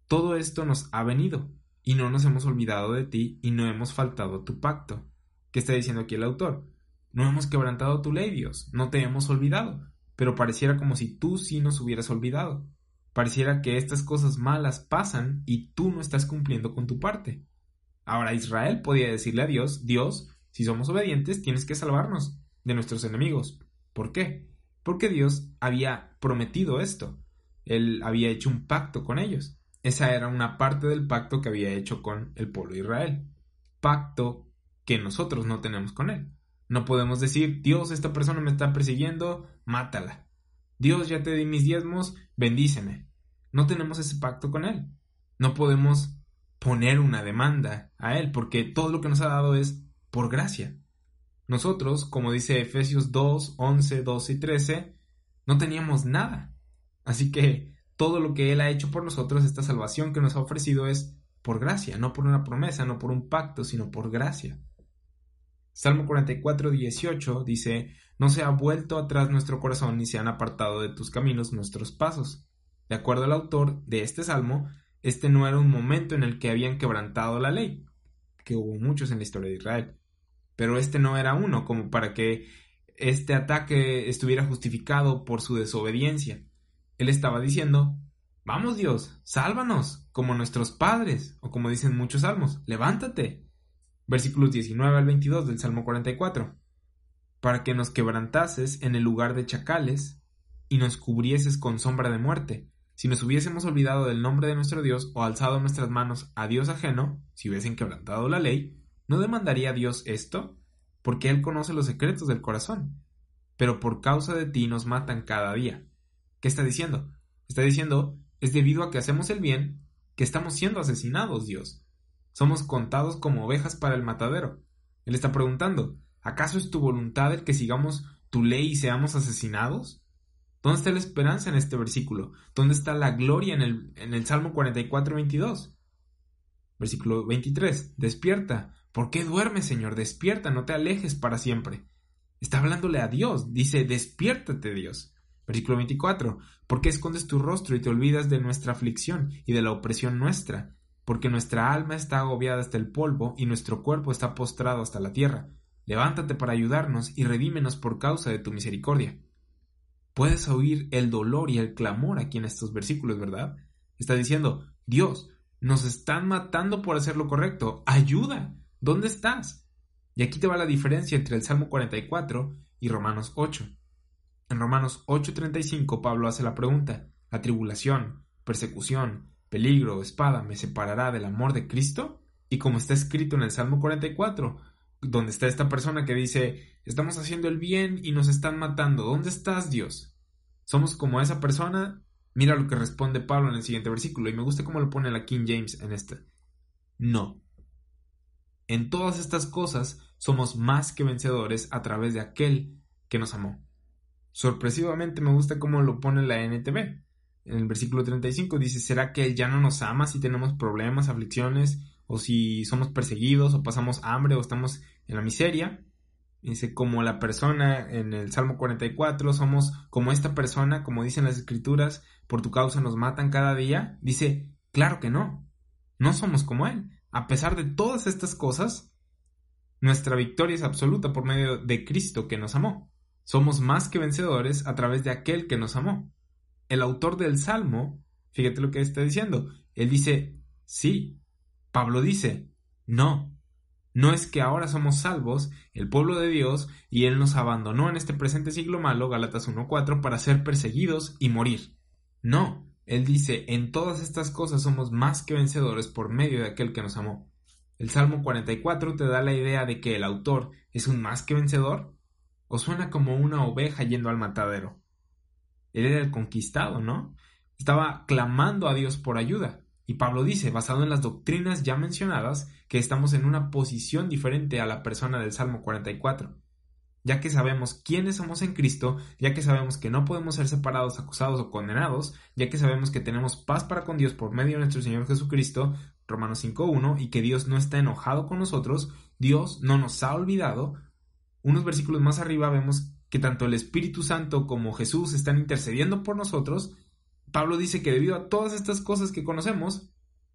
Todo esto nos ha venido, y no nos hemos olvidado de ti, y no hemos faltado a tu pacto. ¿Qué está diciendo aquí el autor? No hemos quebrantado tu ley, Dios, no te hemos olvidado, pero pareciera como si tú sí nos hubieras olvidado. Pareciera que estas cosas malas pasan y tú no estás cumpliendo con tu parte. Ahora Israel podía decirle a Dios, Dios, si somos obedientes, tienes que salvarnos de nuestros enemigos. ¿Por qué? Porque Dios había prometido esto. Él había hecho un pacto con ellos. Esa era una parte del pacto que había hecho con el pueblo de Israel. Pacto que nosotros no tenemos con Él. No podemos decir, Dios, esta persona me está persiguiendo, mátala. Dios, ya te di mis diezmos, bendíceme. No tenemos ese pacto con Él. No podemos poner una demanda a Él, porque todo lo que nos ha dado es por gracia. Nosotros, como dice Efesios 2, 11, 12 y 13, no teníamos nada. Así que todo lo que Él ha hecho por nosotros, esta salvación que nos ha ofrecido es por gracia, no por una promesa, no por un pacto, sino por gracia. Salmo 44, 18 dice, No se ha vuelto atrás nuestro corazón ni se han apartado de tus caminos nuestros pasos. De acuerdo al autor de este salmo, este no era un momento en el que habían quebrantado la ley, que hubo muchos en la historia de Israel, pero este no era uno, como para que este ataque estuviera justificado por su desobediencia. Él estaba diciendo, Vamos Dios, sálvanos, como nuestros padres, o como dicen muchos salmos, levántate, versículos 19 al 22 del Salmo 44, para que nos quebrantases en el lugar de chacales y nos cubrieses con sombra de muerte. Si nos hubiésemos olvidado del nombre de nuestro Dios o alzado nuestras manos a Dios ajeno, si hubiesen quebrantado la ley, ¿no demandaría Dios esto? Porque Él conoce los secretos del corazón. Pero por causa de ti nos matan cada día. ¿Qué está diciendo? Está diciendo, es debido a que hacemos el bien que estamos siendo asesinados, Dios. Somos contados como ovejas para el matadero. Él está preguntando, ¿acaso es tu voluntad el que sigamos tu ley y seamos asesinados? ¿Dónde está la esperanza en este versículo? ¿Dónde está la gloria en el, en el Salmo 44, 22? Versículo 23. Despierta. ¿Por qué duermes, Señor? Despierta, no te alejes para siempre. Está hablándole a Dios. Dice, despiértate, Dios. Versículo 24. ¿Por qué escondes tu rostro y te olvidas de nuestra aflicción y de la opresión nuestra? Porque nuestra alma está agobiada hasta el polvo y nuestro cuerpo está postrado hasta la tierra. Levántate para ayudarnos y redímenos por causa de tu misericordia. Puedes oír el dolor y el clamor aquí en estos versículos, ¿verdad? Está diciendo, Dios, nos están matando por hacer lo correcto. Ayuda. ¿Dónde estás? Y aquí te va la diferencia entre el Salmo 44 y Romanos 8. En Romanos 8:35 Pablo hace la pregunta, ¿la tribulación, persecución, peligro, espada me separará del amor de Cristo? Y como está escrito en el Salmo 44, donde está esta persona que dice, estamos haciendo el bien y nos están matando, ¿dónde estás Dios? Somos como esa persona, mira lo que responde Pablo en el siguiente versículo, y me gusta cómo lo pone la King James en este. No. En todas estas cosas somos más que vencedores a través de aquel que nos amó. Sorpresivamente me gusta cómo lo pone la NTV. En el versículo 35 dice, ¿será que ya no nos ama si tenemos problemas, aflicciones, o si somos perseguidos, o pasamos hambre, o estamos en la miseria. Dice, como la persona en el Salmo 44, somos como esta persona, como dicen las escrituras, por tu causa nos matan cada día. Dice, claro que no, no somos como Él. A pesar de todas estas cosas, nuestra victoria es absoluta por medio de Cristo que nos amó. Somos más que vencedores a través de aquel que nos amó. El autor del Salmo, fíjate lo que está diciendo, él dice, sí. Pablo dice, no, no es que ahora somos salvos, el pueblo de Dios, y Él nos abandonó en este presente siglo malo, Galatas 1.4, para ser perseguidos y morir. No, Él dice, en todas estas cosas somos más que vencedores por medio de aquel que nos amó. El Salmo 44 te da la idea de que el autor es un más que vencedor, o suena como una oveja yendo al matadero. Él era el conquistado, ¿no? Estaba clamando a Dios por ayuda. Y Pablo dice, basado en las doctrinas ya mencionadas, que estamos en una posición diferente a la persona del Salmo 44. Ya que sabemos quiénes somos en Cristo, ya que sabemos que no podemos ser separados, acusados o condenados, ya que sabemos que tenemos paz para con Dios por medio de nuestro Señor Jesucristo, Romanos 5.1, y que Dios no está enojado con nosotros, Dios no nos ha olvidado, unos versículos más arriba vemos que tanto el Espíritu Santo como Jesús están intercediendo por nosotros, Pablo dice que debido a todas estas cosas que conocemos,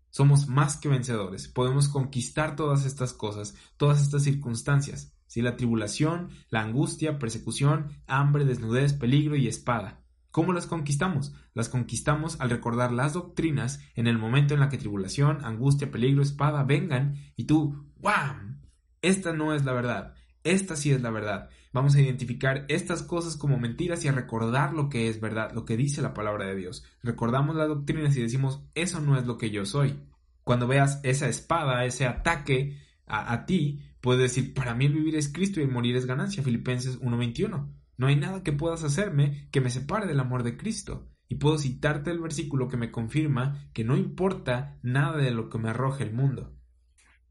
somos más que vencedores, podemos conquistar todas estas cosas, todas estas circunstancias, si la tribulación, la angustia, persecución, hambre, desnudez, peligro y espada. ¿Cómo las conquistamos? Las conquistamos al recordar las doctrinas en el momento en la que tribulación, angustia, peligro, espada vengan y tú, ¡wam! Esta no es la verdad, esta sí es la verdad. Vamos a identificar estas cosas como mentiras y a recordar lo que es verdad, lo que dice la palabra de Dios. Recordamos las doctrinas y decimos, eso no es lo que yo soy. Cuando veas esa espada, ese ataque a, ti, puedes decir, para mí el vivir es Cristo y el morir es ganancia. Filipenses 1.21. No hay nada que puedas hacerme que me separe del amor de Cristo. Y puedo citarte el versículo que me confirma que no importa nada de lo que me arroje el mundo.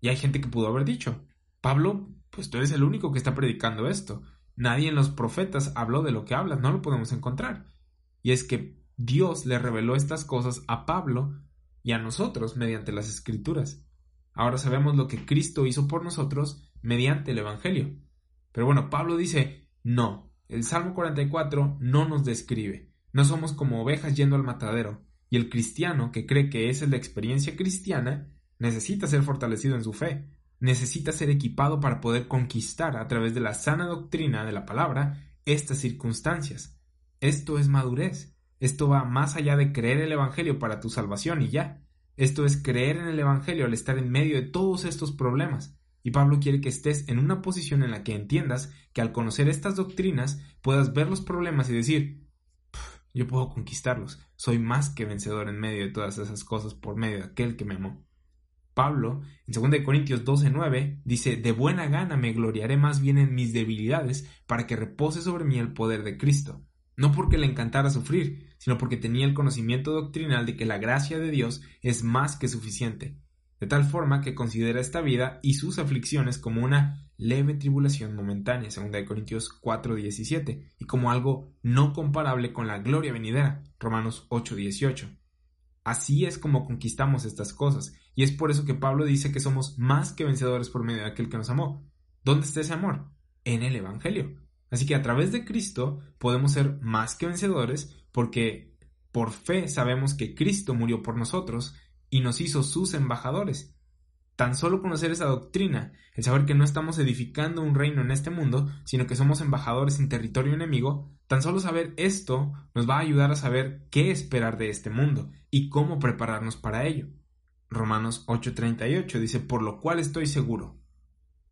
Y hay gente que pudo haber dicho, Pablo pues tú eres el único que está predicando esto. Nadie en los profetas habló de lo que hablas, no lo podemos encontrar. Y es que Dios le reveló estas cosas a Pablo y a nosotros mediante las escrituras. Ahora sabemos lo que Cristo hizo por nosotros mediante el Evangelio. Pero bueno, Pablo dice, no, el Salmo 44 no nos describe. No somos como ovejas yendo al matadero. Y el cristiano que cree que esa es la experiencia cristiana necesita ser fortalecido en su fe, necesita ser equipado para poder conquistar a través de la sana doctrina de la palabra estas circunstancias. Esto es madurez. Esto va más allá de creer el Evangelio para tu salvación y ya. Esto es creer en el Evangelio al estar en medio de todos estos problemas. Y Pablo quiere que estés en una posición en la que entiendas que al conocer estas doctrinas puedas ver los problemas y decir, yo puedo conquistarlos, soy más que vencedor en medio de todas esas cosas por medio de aquel que me amó. Pablo, en 2 Corintios 12:9, dice, de buena gana me gloriaré más bien en mis debilidades para que repose sobre mí el poder de Cristo. No porque le encantara sufrir, sino porque tenía el conocimiento doctrinal de que la gracia de Dios es más que suficiente. de tal forma que considera esta vida y sus aflicciones como una leve tribulación momentánea, 2 Corintios 4:17, y como algo no comparable con la gloria venidera, Romanos 8:18. Así es como conquistamos estas cosas, y es por eso que Pablo dice que somos más que vencedores por medio de aquel que nos amó. ¿Dónde está ese amor? En el Evangelio. Así que a través de Cristo podemos ser más que vencedores porque por fe sabemos que Cristo murió por nosotros y nos hizo sus embajadores. Tan solo conocer esa doctrina, el saber que no estamos edificando un reino en este mundo, sino que somos embajadores en territorio enemigo, tan solo saber esto nos va a ayudar a saber qué esperar de este mundo y cómo prepararnos para ello. Romanos 8:38 dice, por lo cual estoy seguro.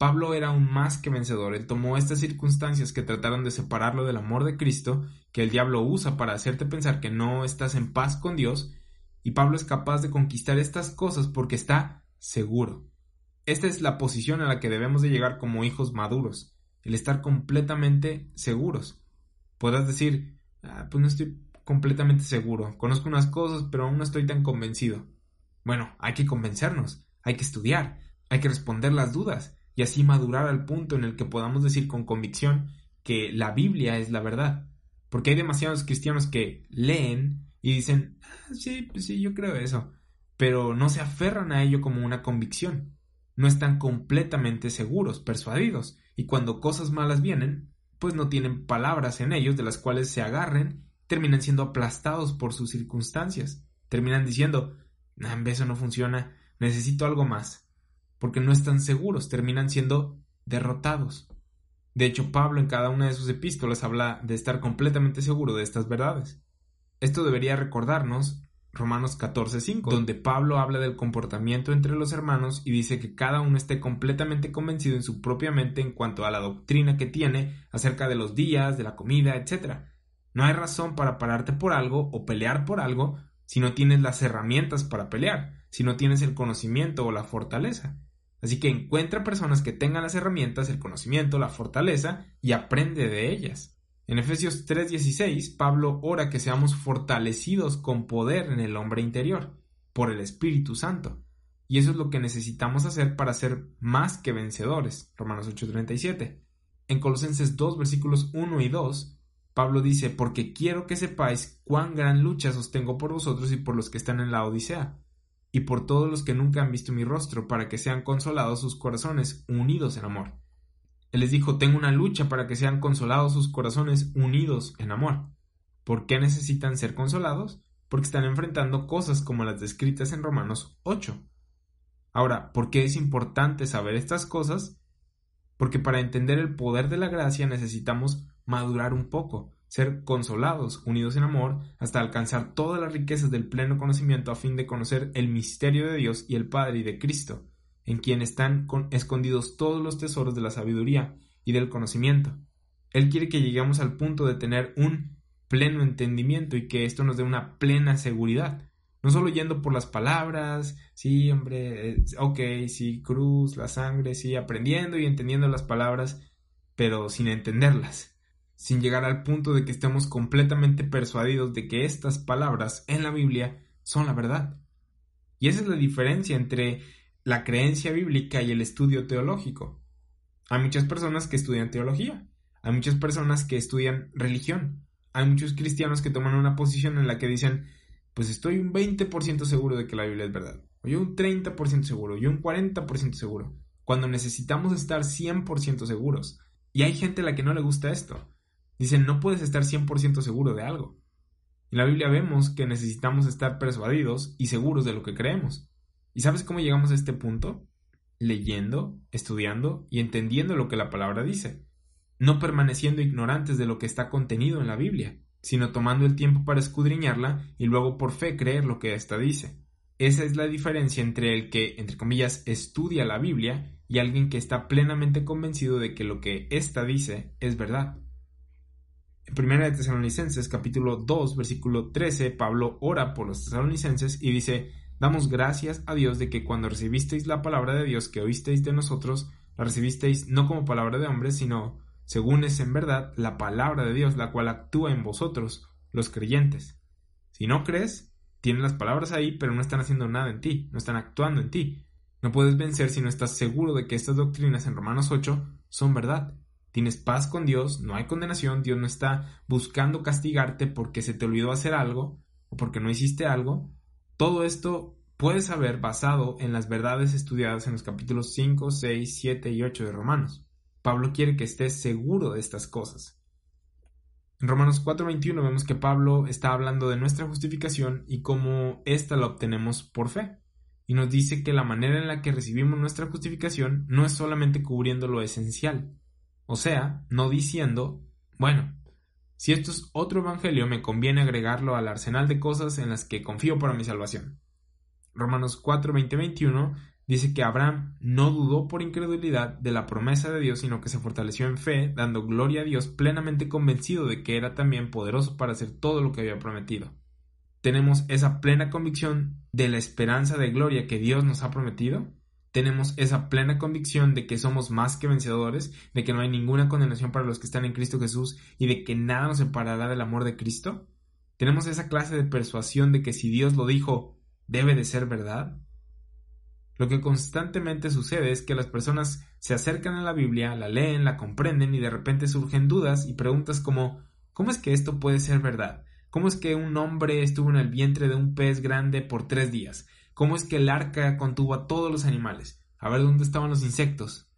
Pablo era aún más que vencedor, él tomó estas circunstancias que trataron de separarlo del amor de Cristo, que el diablo usa para hacerte pensar que no estás en paz con Dios, y Pablo es capaz de conquistar estas cosas porque está seguro. Esta es la posición a la que debemos de llegar como hijos maduros, el estar completamente seguros. Podrás decir, ah, pues no estoy completamente seguro, conozco unas cosas, pero aún no estoy tan convencido. Bueno, hay que convencernos, hay que estudiar, hay que responder las dudas y así madurar al punto en el que podamos decir con convicción que la Biblia es la verdad. Porque hay demasiados cristianos que leen y dicen, ah, sí, pues sí, yo creo eso, pero no se aferran a ello como una convicción. No están completamente seguros, persuadidos, y cuando cosas malas vienen, pues no tienen palabras en ellos de las cuales se agarren, terminan siendo aplastados por sus circunstancias. Terminan diciendo, nah, eso no funciona, necesito algo más. Porque no están seguros, terminan siendo derrotados. De hecho, Pablo en cada una de sus epístolas habla de estar completamente seguro de estas verdades. Esto debería recordarnos Romanos 14:5, donde Pablo habla del comportamiento entre los hermanos y dice que cada uno esté completamente convencido en su propia mente en cuanto a la doctrina que tiene acerca de los días, de la comida, etc. No hay razón para pararte por algo o pelear por algo si no tienes las herramientas para pelear, si no tienes el conocimiento o la fortaleza. Así que encuentra personas que tengan las herramientas, el conocimiento, la fortaleza y aprende de ellas. En Efesios 3:16, Pablo ora que seamos fortalecidos con poder en el hombre interior, por el Espíritu Santo. Y eso es lo que necesitamos hacer para ser más que vencedores. Romanos 8:37. En Colosenses 2, versículos 1 y 2, Pablo dice, porque quiero que sepáis cuán gran lucha sostengo por vosotros y por los que están en la Odisea, y por todos los que nunca han visto mi rostro, para que sean consolados sus corazones unidos en amor él les dijo, tengo una lucha para que sean consolados sus corazones unidos en amor. ¿Por qué necesitan ser consolados? Porque están enfrentando cosas como las descritas en Romanos 8. Ahora, ¿por qué es importante saber estas cosas? Porque para entender el poder de la gracia necesitamos madurar un poco, ser consolados, unidos en amor, hasta alcanzar todas las riquezas del pleno conocimiento a fin de conocer el misterio de Dios y el Padre y de Cristo, en quien están escondidos todos los tesoros de la sabiduría y del conocimiento. Él quiere que lleguemos al punto de tener un pleno entendimiento y que esto nos dé una plena seguridad. No solo yendo por las palabras, sí, hombre, eh, ok, sí, cruz, la sangre, sí, aprendiendo y entendiendo las palabras, pero sin entenderlas, sin llegar al punto de que estemos completamente persuadidos de que estas palabras en la Biblia son la verdad. Y esa es la diferencia entre la creencia bíblica y el estudio teológico. Hay muchas personas que estudian teología, hay muchas personas que estudian religión, hay muchos cristianos que toman una posición en la que dicen, pues estoy un 20% seguro de que la Biblia es verdad, o yo un 30% seguro, yo un 40% seguro, cuando necesitamos estar 100% seguros. Y hay gente a la que no le gusta esto. Dicen, no puedes estar 100% seguro de algo. En la Biblia vemos que necesitamos estar persuadidos y seguros de lo que creemos. ¿Y sabes cómo llegamos a este punto? Leyendo, estudiando y entendiendo lo que la palabra dice, no permaneciendo ignorantes de lo que está contenido en la Biblia, sino tomando el tiempo para escudriñarla y luego por fe creer lo que ésta dice. Esa es la diferencia entre el que, entre comillas, estudia la Biblia y alguien que está plenamente convencido de que lo que ésta dice es verdad. En 1 de Tesalonicenses capítulo 2 versículo 13 Pablo ora por los tesalonicenses y dice Damos gracias a Dios de que cuando recibisteis la palabra de Dios que oísteis de nosotros, la recibisteis no como palabra de hombres, sino, según es en verdad, la palabra de Dios, la cual actúa en vosotros, los creyentes. Si no crees, tienen las palabras ahí, pero no están haciendo nada en ti, no están actuando en ti. No puedes vencer si no estás seguro de que estas doctrinas en Romanos 8 son verdad. Tienes paz con Dios, no hay condenación, Dios no está buscando castigarte porque se te olvidó hacer algo o porque no hiciste algo. Todo esto puedes saber basado en las verdades estudiadas en los capítulos 5, 6, 7 y 8 de Romanos. Pablo quiere que estés seguro de estas cosas. En Romanos 4:21 vemos que Pablo está hablando de nuestra justificación y cómo ésta la obtenemos por fe y nos dice que la manera en la que recibimos nuestra justificación no es solamente cubriendo lo esencial, o sea, no diciendo, bueno, si esto es otro evangelio me conviene agregarlo al arsenal de cosas en las que confío para mi salvación. Romanos 4, 21 dice que Abraham no dudó por incredulidad de la promesa de Dios, sino que se fortaleció en fe, dando gloria a Dios plenamente convencido de que era también poderoso para hacer todo lo que había prometido tenemos esa plena convicción de la esperanza de gloria que Dios nos ha prometido, tenemos esa plena convicción de que somos más que vencedores, de que no hay ninguna condenación para los que están en Cristo Jesús y de que nada nos separará del amor de Cristo. Tenemos esa clase de persuasión de que si Dios lo dijo, debe de ser verdad. Lo que constantemente sucede es que las personas se acercan a la Biblia, la leen, la comprenden y de repente surgen dudas y preguntas como ¿cómo es que esto puede ser verdad? ¿Cómo es que un hombre estuvo en el vientre de un pez grande por tres días? ¿Cómo es que el arca contuvo a todos los animales? A ver dónde estaban los insectos.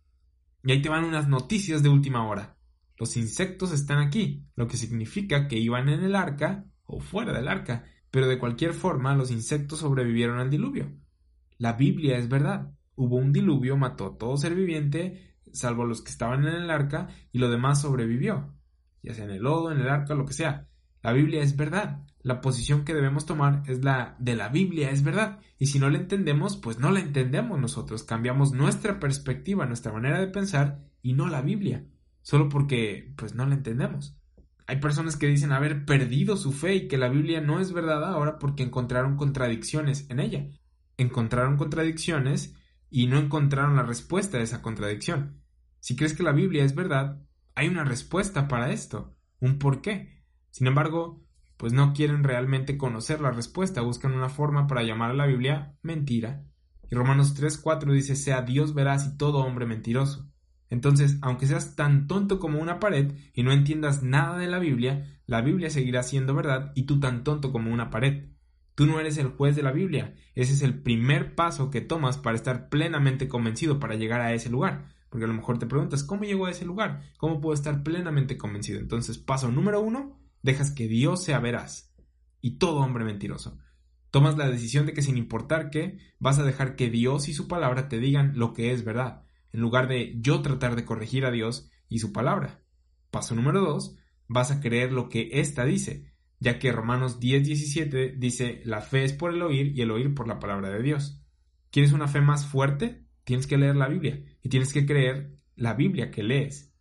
Y ahí te van unas noticias de última hora. Los insectos están aquí, lo que significa que iban en el arca o fuera del arca, pero de cualquier forma los insectos sobrevivieron al diluvio. La Biblia es verdad. Hubo un diluvio, mató a todo ser viviente, salvo los que estaban en el arca, y lo demás sobrevivió, ya sea en el lodo, en el arca, lo que sea. La Biblia es verdad. La posición que debemos tomar es la de la Biblia es verdad. Y si no la entendemos, pues no la entendemos nosotros. Cambiamos nuestra perspectiva, nuestra manera de pensar y no la Biblia. Solo porque pues no la entendemos. Hay personas que dicen haber perdido su fe y que la Biblia no es verdad ahora porque encontraron contradicciones en ella. Encontraron contradicciones y no encontraron la respuesta a esa contradicción. Si crees que la Biblia es verdad, hay una respuesta para esto, un por qué. Sin embargo, pues no quieren realmente conocer la respuesta, buscan una forma para llamar a la Biblia mentira. Y Romanos 3:4 dice, sea Dios veraz y todo hombre mentiroso. Entonces, aunque seas tan tonto como una pared y no entiendas nada de la Biblia, la Biblia seguirá siendo verdad y tú tan tonto como una pared. Tú no eres el juez de la Biblia, ese es el primer paso que tomas para estar plenamente convencido para llegar a ese lugar. Porque a lo mejor te preguntas, ¿cómo llego a ese lugar? ¿Cómo puedo estar plenamente convencido? Entonces, paso número uno, dejas que Dios sea veraz y todo hombre mentiroso. Tomas la decisión de que sin importar qué, vas a dejar que Dios y su palabra te digan lo que es verdad, en lugar de yo tratar de corregir a Dios y su palabra. Paso número dos, vas a creer lo que ésta dice, ya que Romanos 10:17 dice la fe es por el oír y el oír por la palabra de Dios. ¿Quieres una fe más fuerte? Tienes que leer la Biblia y tienes que creer la Biblia que lees.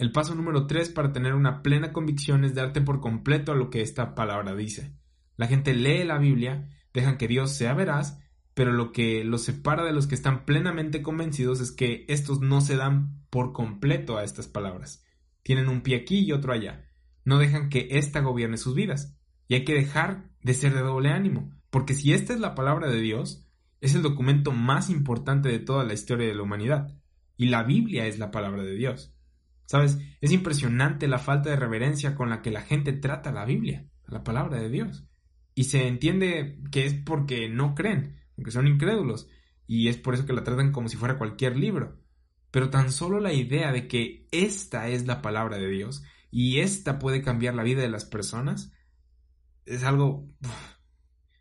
El paso número tres para tener una plena convicción es darte por completo a lo que esta palabra dice. La gente lee la Biblia, dejan que Dios sea veraz, pero lo que los separa de los que están plenamente convencidos es que estos no se dan por completo a estas palabras. Tienen un pie aquí y otro allá. No dejan que ésta gobierne sus vidas. Y hay que dejar de ser de doble ánimo, porque si esta es la palabra de Dios, es el documento más importante de toda la historia de la humanidad. Y la Biblia es la palabra de Dios. ¿Sabes? Es impresionante la falta de reverencia con la que la gente trata la Biblia, la palabra de Dios. Y se entiende que es porque no creen, porque son incrédulos, y es por eso que la tratan como si fuera cualquier libro. Pero tan solo la idea de que esta es la palabra de Dios y esta puede cambiar la vida de las personas es algo...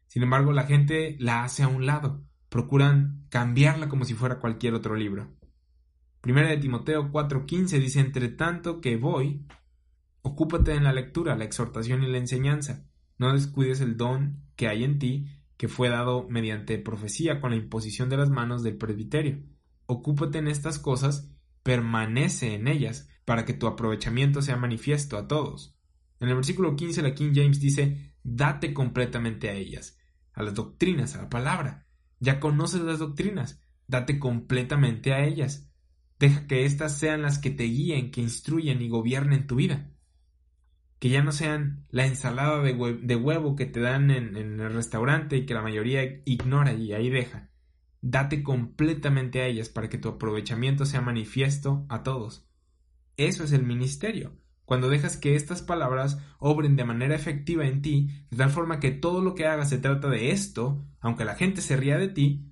Sin embargo, la gente la hace a un lado, procuran cambiarla como si fuera cualquier otro libro. Primera de Timoteo 4:15 dice, entre tanto que voy, ocúpate en la lectura, la exhortación y la enseñanza. No descuides el don que hay en ti, que fue dado mediante profecía con la imposición de las manos del presbiterio. Ocúpate en estas cosas, permanece en ellas, para que tu aprovechamiento sea manifiesto a todos. En el versículo 15 la King James dice, date completamente a ellas, a las doctrinas, a la palabra. Ya conoces las doctrinas, date completamente a ellas Deja que éstas sean las que te guíen, que instruyen y gobiernen tu vida. Que ya no sean la ensalada de, huevo que te dan en, el restaurante y que la mayoría ignora y ahí deja. Date completamente a ellas para que tu aprovechamiento sea manifiesto a todos. Eso es el ministerio, cuando dejas que estas palabras obren de manera efectiva en ti, de tal forma que todo lo que hagas se trata de esto, aunque la gente se ría de ti,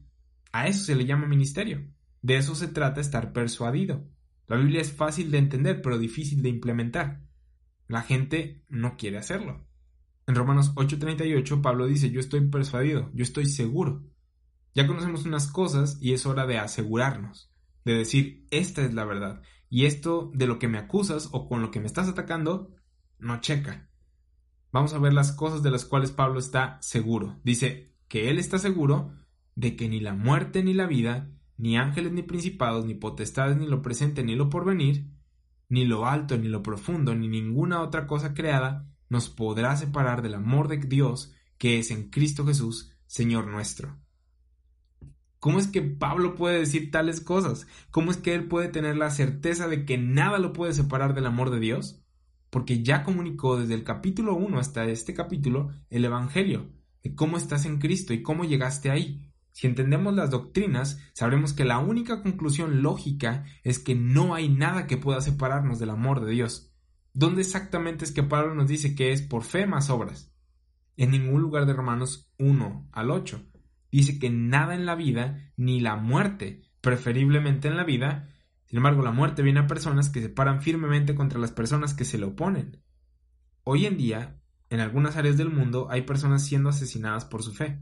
a eso se le llama ministerio. De eso se trata estar persuadido. La Biblia es fácil de entender, pero difícil de implementar. La gente no quiere hacerlo. En Romanos 8:38 Pablo dice, yo estoy persuadido, yo estoy seguro. Ya conocemos unas cosas y es hora de asegurarnos, de decir, esta es la verdad, y esto de lo que me acusas o con lo que me estás atacando, no checa. Vamos a ver las cosas de las cuales Pablo está seguro. Dice que él está seguro de que ni la muerte ni la vida, ni ángeles ni principados, ni potestades, ni lo presente, ni lo porvenir, ni lo alto, ni lo profundo, ni ninguna otra cosa creada, nos podrá separar del amor de Dios que es en Cristo Jesús, Señor nuestro. ¿Cómo es que Pablo puede decir tales cosas? ¿Cómo es que él puede tener la certeza de que nada lo puede separar del amor de Dios? Porque ya comunicó desde el capítulo 1 hasta este capítulo el Evangelio, de cómo estás en Cristo y cómo llegaste ahí. Si entendemos las doctrinas, sabremos que la única conclusión lógica es que no hay nada que pueda separarnos del amor de Dios. ¿Dónde exactamente es que Pablo nos dice que es por fe más obras? En ningún lugar de Romanos 1 al 8. Dice que nada en la vida, ni la muerte, preferiblemente en la vida, sin embargo la muerte viene a personas que se paran firmemente contra las personas que se le oponen. Hoy en día, en algunas áreas del mundo hay personas siendo asesinadas por su fe.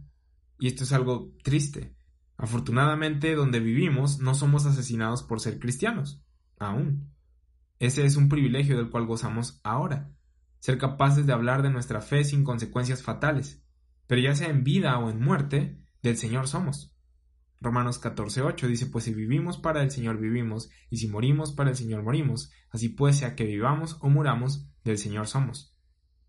Y esto es algo triste. Afortunadamente, donde vivimos no somos asesinados por ser cristianos. Aún. Ese es un privilegio del cual gozamos ahora, ser capaces de hablar de nuestra fe sin consecuencias fatales, pero ya sea en vida o en muerte, del Señor somos. Romanos 14:8 dice, pues si vivimos para el Señor vivimos, y si morimos para el Señor morimos, así pues sea que vivamos o muramos, del Señor somos.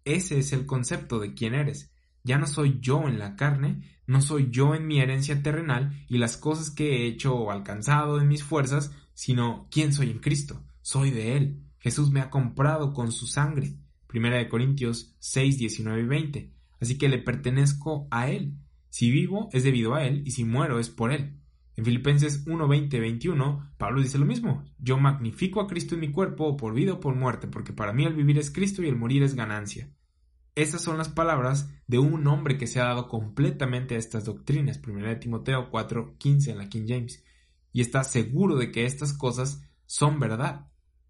Ese es el concepto de quién eres. Ya no soy yo en la carne, no soy yo en mi herencia terrenal y las cosas que he hecho o alcanzado en mis fuerzas, sino quién soy en Cristo soy de Él. Jesús me ha comprado con su sangre. Primera de Corintios 6, 19 y 20. Así que le pertenezco a Él. Si vivo es debido a Él y si muero es por Él. En Filipenses 1, 20, 21, Pablo dice lo mismo. Yo magnifico a Cristo en mi cuerpo por vida o por muerte, porque para mí el vivir es Cristo y el morir es ganancia. Estas son las palabras de un hombre que se ha dado completamente a estas doctrinas. Primera de Timoteo 4, 15 en la King James. Y está seguro de que estas cosas son verdad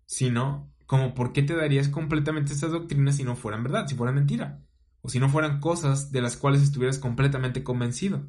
sino como por qué te darías completamente estas doctrinas si no fueran verdad, si fueran mentira, o si no fueran cosas de las cuales estuvieras completamente convencido.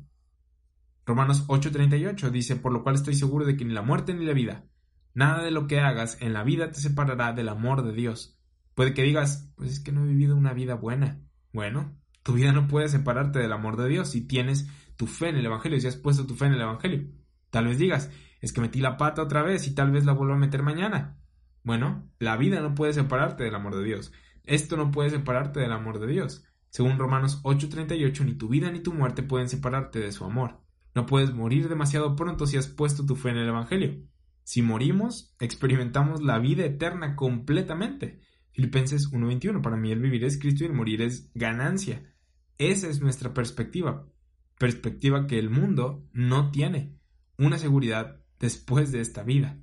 Romanos 8:38 dice, por lo cual estoy seguro de que ni la muerte ni la vida, nada de lo que hagas en la vida te separará del amor de Dios. Puede que digas, pues es que no he vivido una vida buena. Bueno, tu vida no puede separarte del amor de Dios si tienes tu fe en el Evangelio, si has puesto tu fe en el Evangelio. Tal vez digas, es que metí la pata otra vez y tal vez la vuelvo a meter mañana. Bueno, la vida no puede separarte del amor de Dios. Esto no puede separarte del amor de Dios. Según Romanos 8:38, ni tu vida ni tu muerte pueden separarte de su amor. No puedes morir demasiado pronto si has puesto tu fe en el Evangelio. Si morimos, experimentamos la vida eterna completamente. Filipenses 1:21, para mí el vivir es Cristo y el morir es ganancia. Esa es nuestra perspectiva. Perspectiva que el mundo no tiene. Una seguridad después de esta vida.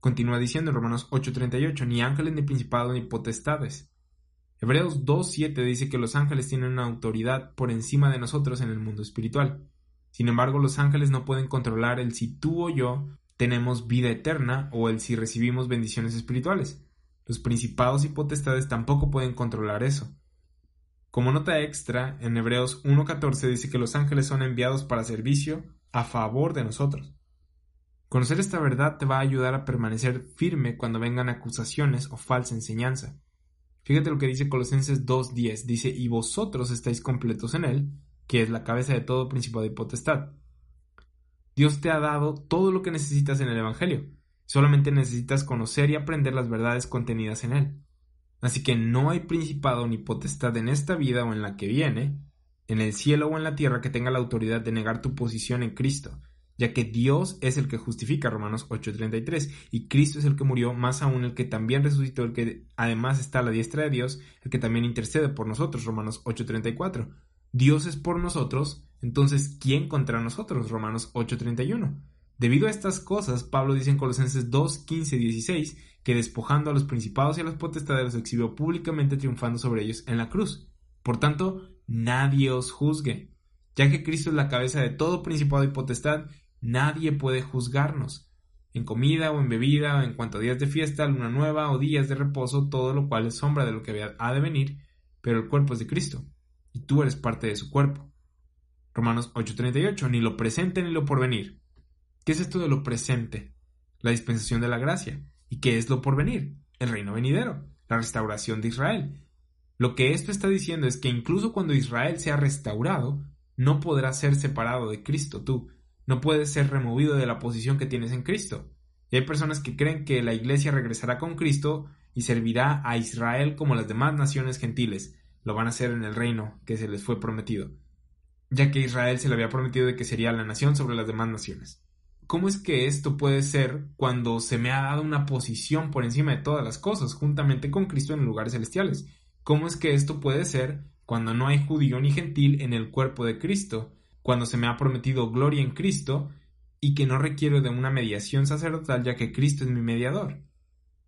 Continúa diciendo en Romanos 8:38, ni ángeles, ni principados, ni potestades. Hebreos 2:7 dice que los ángeles tienen una autoridad por encima de nosotros en el mundo espiritual. Sin embargo, los ángeles no pueden controlar el si tú o yo tenemos vida eterna o el si recibimos bendiciones espirituales. Los principados y potestades tampoco pueden controlar eso. Como nota extra, en Hebreos 1.14 dice que los ángeles son enviados para servicio a favor de nosotros. Conocer esta verdad te va a ayudar a permanecer firme cuando vengan acusaciones o falsa enseñanza. Fíjate lo que dice Colosenses 2.10. Dice, y vosotros estáis completos en Él, que es la cabeza de todo principado y potestad. Dios te ha dado todo lo que necesitas en el Evangelio. Solamente necesitas conocer y aprender las verdades contenidas en Él. Así que no hay principado ni potestad en esta vida o en la que viene, en el cielo o en la tierra que tenga la autoridad de negar tu posición en Cristo ya que Dios es el que justifica, Romanos 8:33, y Cristo es el que murió, más aún el que también resucitó, el que además está a la diestra de Dios, el que también intercede por nosotros, Romanos 8:34. Dios es por nosotros, Entonces, ¿quién contra nosotros? Romanos 8:31. Debido a estas cosas, Pablo dice en Colosenses 2, 15 y 16 que despojando a los principados y a los potestades los exhibió públicamente triunfando sobre ellos en la cruz. Por tanto, nadie os juzgue. Ya que Cristo es la cabeza de todo principado y potestad, nadie puede juzgarnos. En comida o en bebida, o en cuanto a días de fiesta, luna nueva o días de reposo, todo lo cual es sombra de lo que ha de venir, pero el cuerpo es de Cristo, y tú eres parte de su cuerpo. Romanos 8:38, ni lo presente ni lo porvenir. ¿Qué es esto de lo presente? La dispensación de la gracia. ¿Y qué es lo porvenir? El reino venidero, la restauración de Israel. Lo que esto está diciendo es que incluso cuando Israel sea restaurado, no podrá ser separado de Cristo tú, no puedes ser removido de la posición que tienes en Cristo. Y hay personas que creen que la iglesia regresará con Cristo y servirá a Israel como las demás naciones gentiles, lo van a hacer en el reino que se les fue prometido, ya que Israel se le había prometido de que sería la nación sobre las demás naciones. ¿Cómo es que esto puede ser cuando se me ha dado una posición por encima de todas las cosas, juntamente con Cristo en lugares celestiales? ¿Cómo es que esto puede ser cuando no hay judío ni gentil en el cuerpo de Cristo, cuando se me ha prometido gloria en Cristo y que no requiero de una mediación sacerdotal ya que Cristo es mi mediador?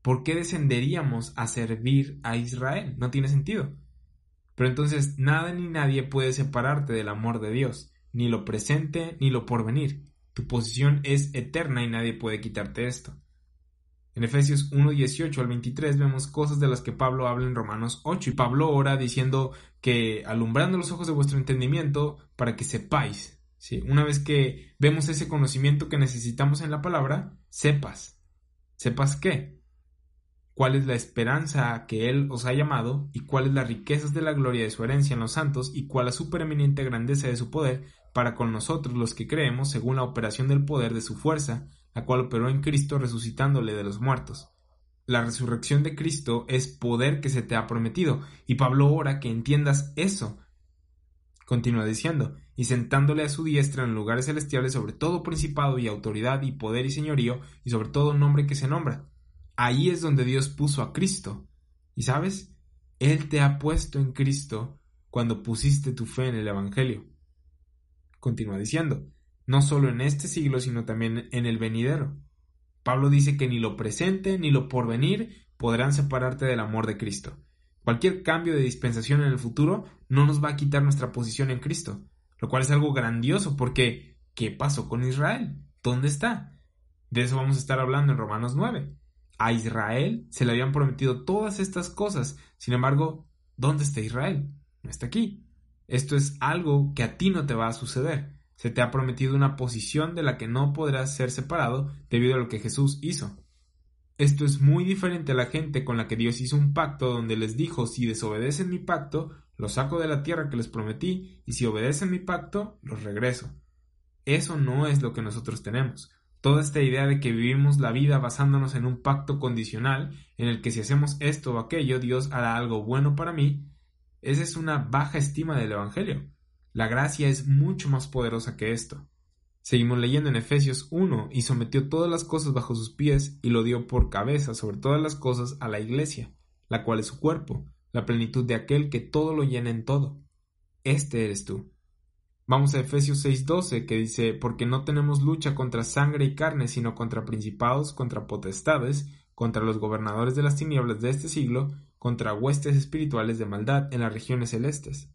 ¿Por qué descenderíamos a servir a Israel? No tiene sentido. Pero entonces nada ni nadie puede separarte del amor de Dios, ni lo presente ni lo porvenir. Tu posición es eterna y nadie puede quitarte esto. En Efesios 1, 18 al 23 vemos cosas de las que Pablo habla en Romanos 8 y Pablo ora diciendo que alumbrando los ojos de vuestro entendimiento para que sepáis. ¿sí? Una vez que vemos ese conocimiento que necesitamos en la palabra, sepas. ¿Sepas qué? cuál es la esperanza que Él os ha llamado, y cuáles las riquezas de la gloria de su herencia en los santos, y cuál la supereminente grandeza de su poder, para con nosotros los que creemos, según la operación del poder de su fuerza, la cual operó en Cristo resucitándole de los muertos. La resurrección de Cristo es poder que se te ha prometido, y Pablo ora que entiendas eso. Continúa diciendo, y sentándole a su diestra en lugares celestiales sobre todo principado y autoridad y poder y señorío, y sobre todo nombre que se nombra, Ahí es donde Dios puso a Cristo. Y sabes, Él te ha puesto en Cristo cuando pusiste tu fe en el Evangelio. Continúa diciendo, no solo en este siglo, sino también en el venidero. Pablo dice que ni lo presente ni lo porvenir podrán separarte del amor de Cristo. Cualquier cambio de dispensación en el futuro no nos va a quitar nuestra posición en Cristo, lo cual es algo grandioso porque ¿qué pasó con Israel? ¿Dónde está? De eso vamos a estar hablando en Romanos 9. A Israel se le habían prometido todas estas cosas. Sin embargo, ¿dónde está Israel? No está aquí. Esto es algo que a ti no te va a suceder. Se te ha prometido una posición de la que no podrás ser separado debido a lo que Jesús hizo. Esto es muy diferente a la gente con la que Dios hizo un pacto donde les dijo si desobedecen mi pacto, los saco de la tierra que les prometí, y si obedecen mi pacto, los regreso. Eso no es lo que nosotros tenemos. Toda esta idea de que vivimos la vida basándonos en un pacto condicional en el que si hacemos esto o aquello Dios hará algo bueno para mí, esa es una baja estima del Evangelio. La gracia es mucho más poderosa que esto. Seguimos leyendo en Efesios 1 y sometió todas las cosas bajo sus pies y lo dio por cabeza sobre todas las cosas a la iglesia, la cual es su cuerpo, la plenitud de aquel que todo lo llena en todo. Este eres tú. Vamos a Efesios 6:12 que dice, porque no tenemos lucha contra sangre y carne, sino contra principados, contra potestades, contra los gobernadores de las tinieblas de este siglo, contra huestes espirituales de maldad en las regiones celestes.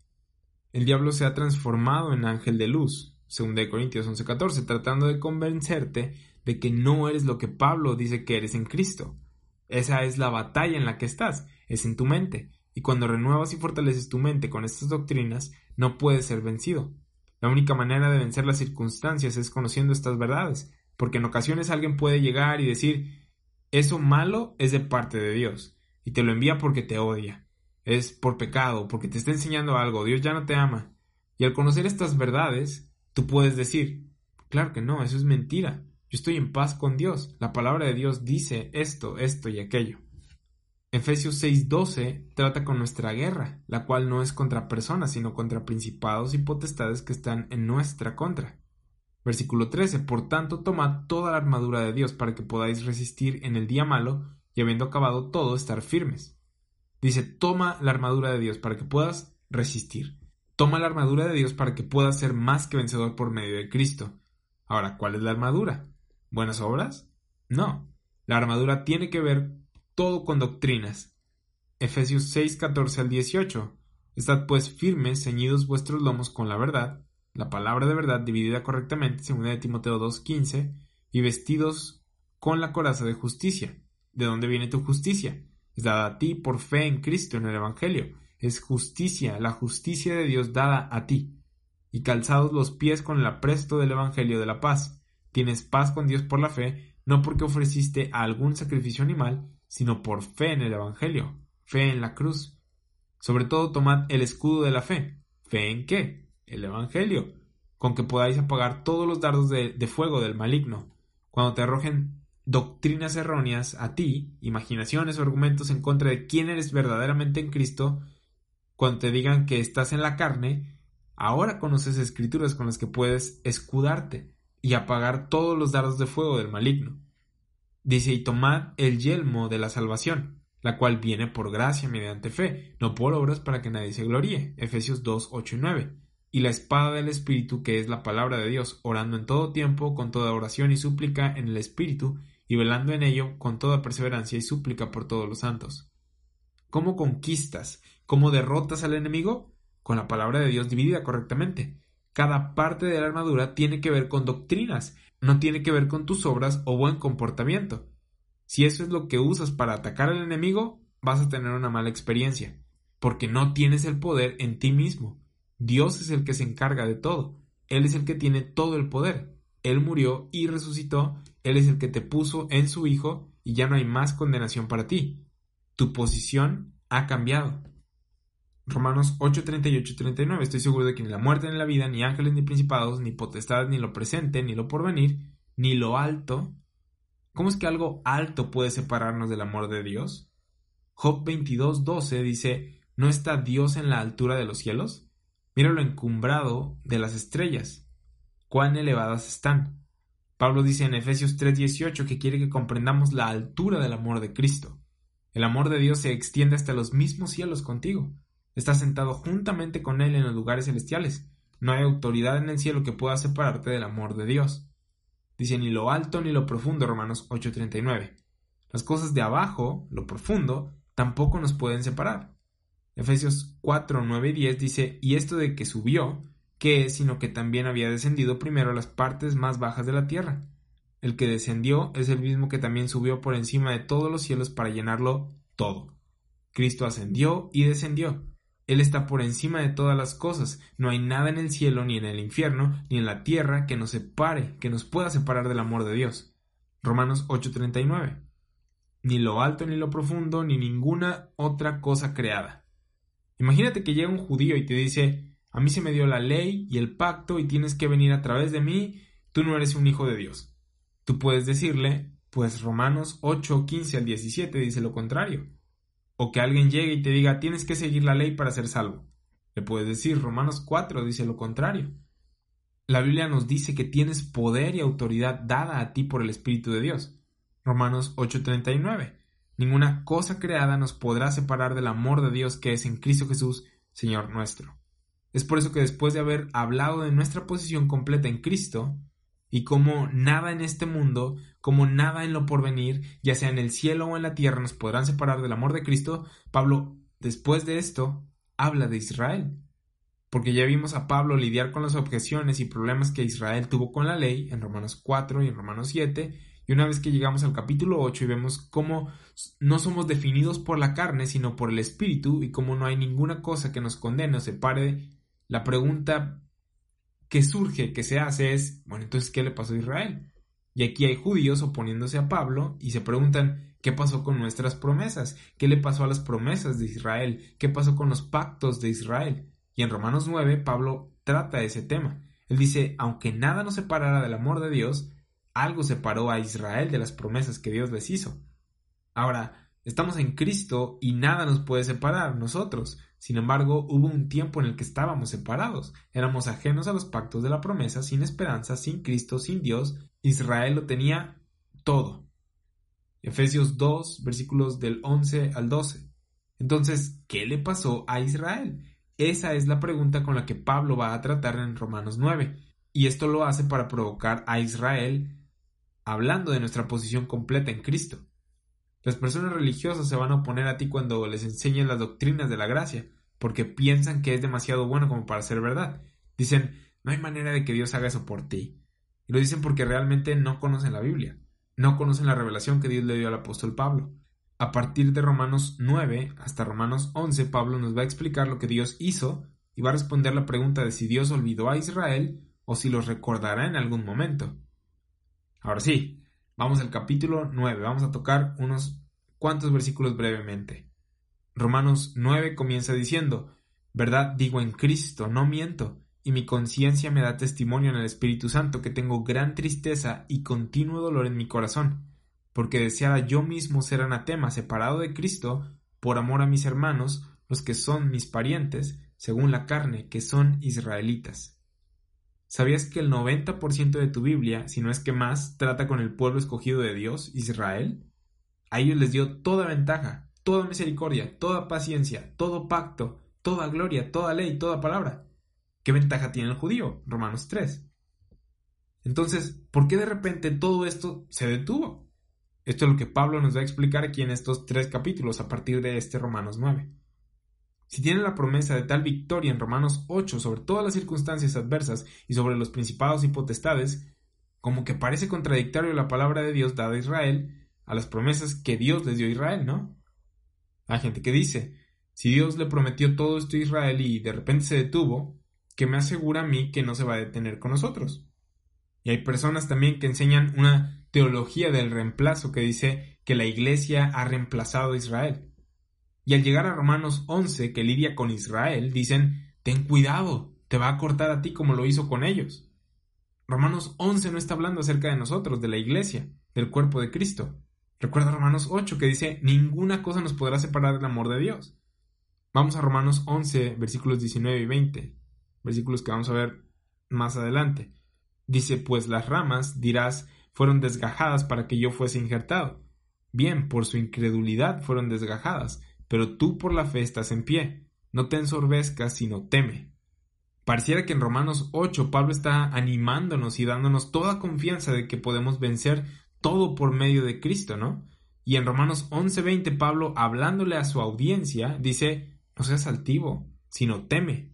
El diablo se ha transformado en ángel de luz, según de Corintios 11:14, tratando de convencerte de que no eres lo que Pablo dice que eres en Cristo. Esa es la batalla en la que estás, es en tu mente, y cuando renuevas y fortaleces tu mente con estas doctrinas, no puedes ser vencido. La única manera de vencer las circunstancias es conociendo estas verdades, porque en ocasiones alguien puede llegar y decir, eso malo es de parte de Dios, y te lo envía porque te odia. Es por pecado, porque te está enseñando algo, Dios ya no te ama. Y al conocer estas verdades, tú puedes decir, claro que no, eso es mentira. Yo estoy en paz con Dios. La palabra de Dios dice esto, esto y aquello. Efesios 6:12 trata con nuestra guerra, la cual no es contra personas, sino contra principados y potestades que están en nuestra contra. Versículo 13. Por tanto, tomad toda la armadura de Dios para que podáis resistir en el día malo y habiendo acabado todo, estar firmes. Dice, toma la armadura de Dios para que puedas resistir. Toma la armadura de Dios para que puedas ser más que vencedor por medio de Cristo. Ahora, ¿cuál es la armadura? ¿Buenas obras? No. La armadura tiene que ver todo con doctrinas. Efesios 6, 14 al 18. Estad pues firmes, ceñidos vuestros lomos con la verdad, la palabra de verdad dividida correctamente, según de Timoteo 2, 15, y vestidos con la coraza de justicia. ¿De dónde viene tu justicia? Es dada a ti por fe en Cristo en el Evangelio. Es justicia, la justicia de Dios dada a ti. Y calzados los pies con el apresto del Evangelio de la paz. Tienes paz con Dios por la fe, no porque ofreciste algún sacrificio animal, sino por fe en el Evangelio, fe en la cruz. Sobre todo tomad el escudo de la fe. ¿Fe en qué? El Evangelio, con que podáis apagar todos los dardos de, de fuego del maligno. Cuando te arrojen doctrinas erróneas a ti, imaginaciones o argumentos en contra de quién eres verdaderamente en Cristo, cuando te digan que estás en la carne, ahora conoces escrituras con las que puedes escudarte y apagar todos los dardos de fuego del maligno. Dice, y tomad el yelmo de la salvación, la cual viene por gracia mediante fe, no por obras para que nadie se gloríe. Efesios 2, 8 y 9. Y la espada del Espíritu, que es la palabra de Dios, orando en todo tiempo, con toda oración y súplica en el Espíritu, y velando en ello con toda perseverancia y súplica por todos los santos. ¿Cómo conquistas? ¿Cómo derrotas al enemigo? Con la palabra de Dios dividida correctamente. Cada parte de la armadura tiene que ver con doctrinas, no tiene que ver con tus obras o buen comportamiento. Si eso es lo que usas para atacar al enemigo, vas a tener una mala experiencia, porque no tienes el poder en ti mismo. Dios es el que se encarga de todo. Él es el que tiene todo el poder. Él murió y resucitó, Él es el que te puso en su Hijo y ya no hay más condenación para ti. Tu posición ha cambiado. Romanos 8, 38 y 39. Estoy seguro de que ni la muerte ni la vida, ni ángeles ni principados, ni potestades, ni lo presente, ni lo porvenir, ni lo alto. ¿Cómo es que algo alto puede separarnos del amor de Dios? Job 22, 12 dice, ¿no está Dios en la altura de los cielos? Mira lo encumbrado de las estrellas cuán elevadas están. Pablo dice en Efesios 3:18 que quiere que comprendamos la altura del amor de Cristo. El amor de Dios se extiende hasta los mismos cielos contigo. Estás sentado juntamente con Él en los lugares celestiales. No hay autoridad en el cielo que pueda separarte del amor de Dios. Dice ni lo alto ni lo profundo, Romanos 8:39. Las cosas de abajo, lo profundo, tampoco nos pueden separar. Efesios 4, 9 y 10 dice, y esto de que subió, que sino que también había descendido primero a las partes más bajas de la tierra. El que descendió es el mismo que también subió por encima de todos los cielos para llenarlo todo. Cristo ascendió y descendió. Él está por encima de todas las cosas. No hay nada en el cielo, ni en el infierno, ni en la tierra que nos separe, que nos pueda separar del amor de Dios. Romanos 8:39. Ni lo alto ni lo profundo, ni ninguna otra cosa creada. Imagínate que llega un judío y te dice a mí se me dio la ley y el pacto y tienes que venir a través de mí, tú no eres un hijo de Dios. Tú puedes decirle, pues Romanos 8, 15 al 17 dice lo contrario. O que alguien llegue y te diga, tienes que seguir la ley para ser salvo. Le puedes decir, Romanos 4 dice lo contrario. La Biblia nos dice que tienes poder y autoridad dada a ti por el Espíritu de Dios. Romanos 8:39. Ninguna cosa creada nos podrá separar del amor de Dios que es en Cristo Jesús, Señor nuestro. Es por eso que después de haber hablado de nuestra posición completa en Cristo, y como nada en este mundo, como nada en lo porvenir, ya sea en el cielo o en la tierra, nos podrán separar del amor de Cristo, Pablo, después de esto, habla de Israel. Porque ya vimos a Pablo lidiar con las objeciones y problemas que Israel tuvo con la ley en Romanos 4 y en Romanos 7, y una vez que llegamos al capítulo 8 y vemos cómo no somos definidos por la carne, sino por el Espíritu, y cómo no hay ninguna cosa que nos condene o separe la pregunta que surge, que se hace es, bueno, entonces, ¿qué le pasó a Israel? Y aquí hay judíos oponiéndose a Pablo y se preguntan, ¿qué pasó con nuestras promesas? ¿Qué le pasó a las promesas de Israel? ¿Qué pasó con los pactos de Israel? Y en Romanos 9, Pablo trata ese tema. Él dice, aunque nada nos separara del amor de Dios, algo separó a Israel de las promesas que Dios les hizo. Ahora, estamos en Cristo y nada nos puede separar nosotros. Sin embargo, hubo un tiempo en el que estábamos separados, éramos ajenos a los pactos de la promesa, sin esperanza, sin Cristo, sin Dios. Israel lo tenía todo. Efesios 2, versículos del 11 al 12. Entonces, ¿qué le pasó a Israel? Esa es la pregunta con la que Pablo va a tratar en Romanos 9, y esto lo hace para provocar a Israel hablando de nuestra posición completa en Cristo. Las personas religiosas se van a oponer a ti cuando les enseñes las doctrinas de la gracia, porque piensan que es demasiado bueno como para ser verdad. Dicen, no hay manera de que Dios haga eso por ti. Y lo dicen porque realmente no conocen la Biblia, no conocen la revelación que Dios le dio al apóstol Pablo. A partir de Romanos 9 hasta Romanos 11, Pablo nos va a explicar lo que Dios hizo y va a responder la pregunta de si Dios olvidó a Israel o si los recordará en algún momento. Ahora sí, vamos al capítulo 9, vamos a tocar unos cuantos versículos brevemente. Romanos 9 comienza diciendo, Verdad digo en Cristo, no miento, y mi conciencia me da testimonio en el Espíritu Santo que tengo gran tristeza y continuo dolor en mi corazón, porque deseara yo mismo ser anatema separado de Cristo por amor a mis hermanos, los que son mis parientes, según la carne, que son israelitas. ¿Sabías que el 90% de tu Biblia, si no es que más, trata con el pueblo escogido de Dios, Israel? A ellos les dio toda ventaja, toda misericordia, toda paciencia, todo pacto, toda gloria, toda ley, toda palabra. ¿Qué ventaja tiene el judío? Romanos 3. Entonces, ¿por qué de repente todo esto se detuvo? Esto es lo que Pablo nos va a explicar aquí en estos tres capítulos a partir de este Romanos 9. Si tiene la promesa de tal victoria en Romanos 8 sobre todas las circunstancias adversas y sobre los principados y potestades, como que parece contradictorio la palabra de Dios dada a Israel a las promesas que Dios les dio a Israel, ¿no? Hay gente que dice, si Dios le prometió todo esto a Israel y de repente se detuvo, ¿qué me asegura a mí que no se va a detener con nosotros? Y hay personas también que enseñan una teología del reemplazo que dice que la iglesia ha reemplazado a Israel. Y al llegar a Romanos 11, que lidia con Israel, dicen, ten cuidado, te va a cortar a ti como lo hizo con ellos. Romanos 11 no está hablando acerca de nosotros, de la iglesia, del cuerpo de Cristo. Recuerda Romanos 8 que dice, ninguna cosa nos podrá separar del amor de Dios. Vamos a Romanos 11, versículos 19 y 20, versículos que vamos a ver más adelante. Dice, pues las ramas, dirás, fueron desgajadas para que yo fuese injertado. Bien, por su incredulidad fueron desgajadas, pero tú por la fe estás en pie. No te ensorbezcas, sino teme. Pareciera que en Romanos 8 Pablo está animándonos y dándonos toda confianza de que podemos vencer todo por medio de Cristo, ¿no? Y en Romanos 11:20 Pablo, hablándole a su audiencia, dice, no seas altivo, sino teme.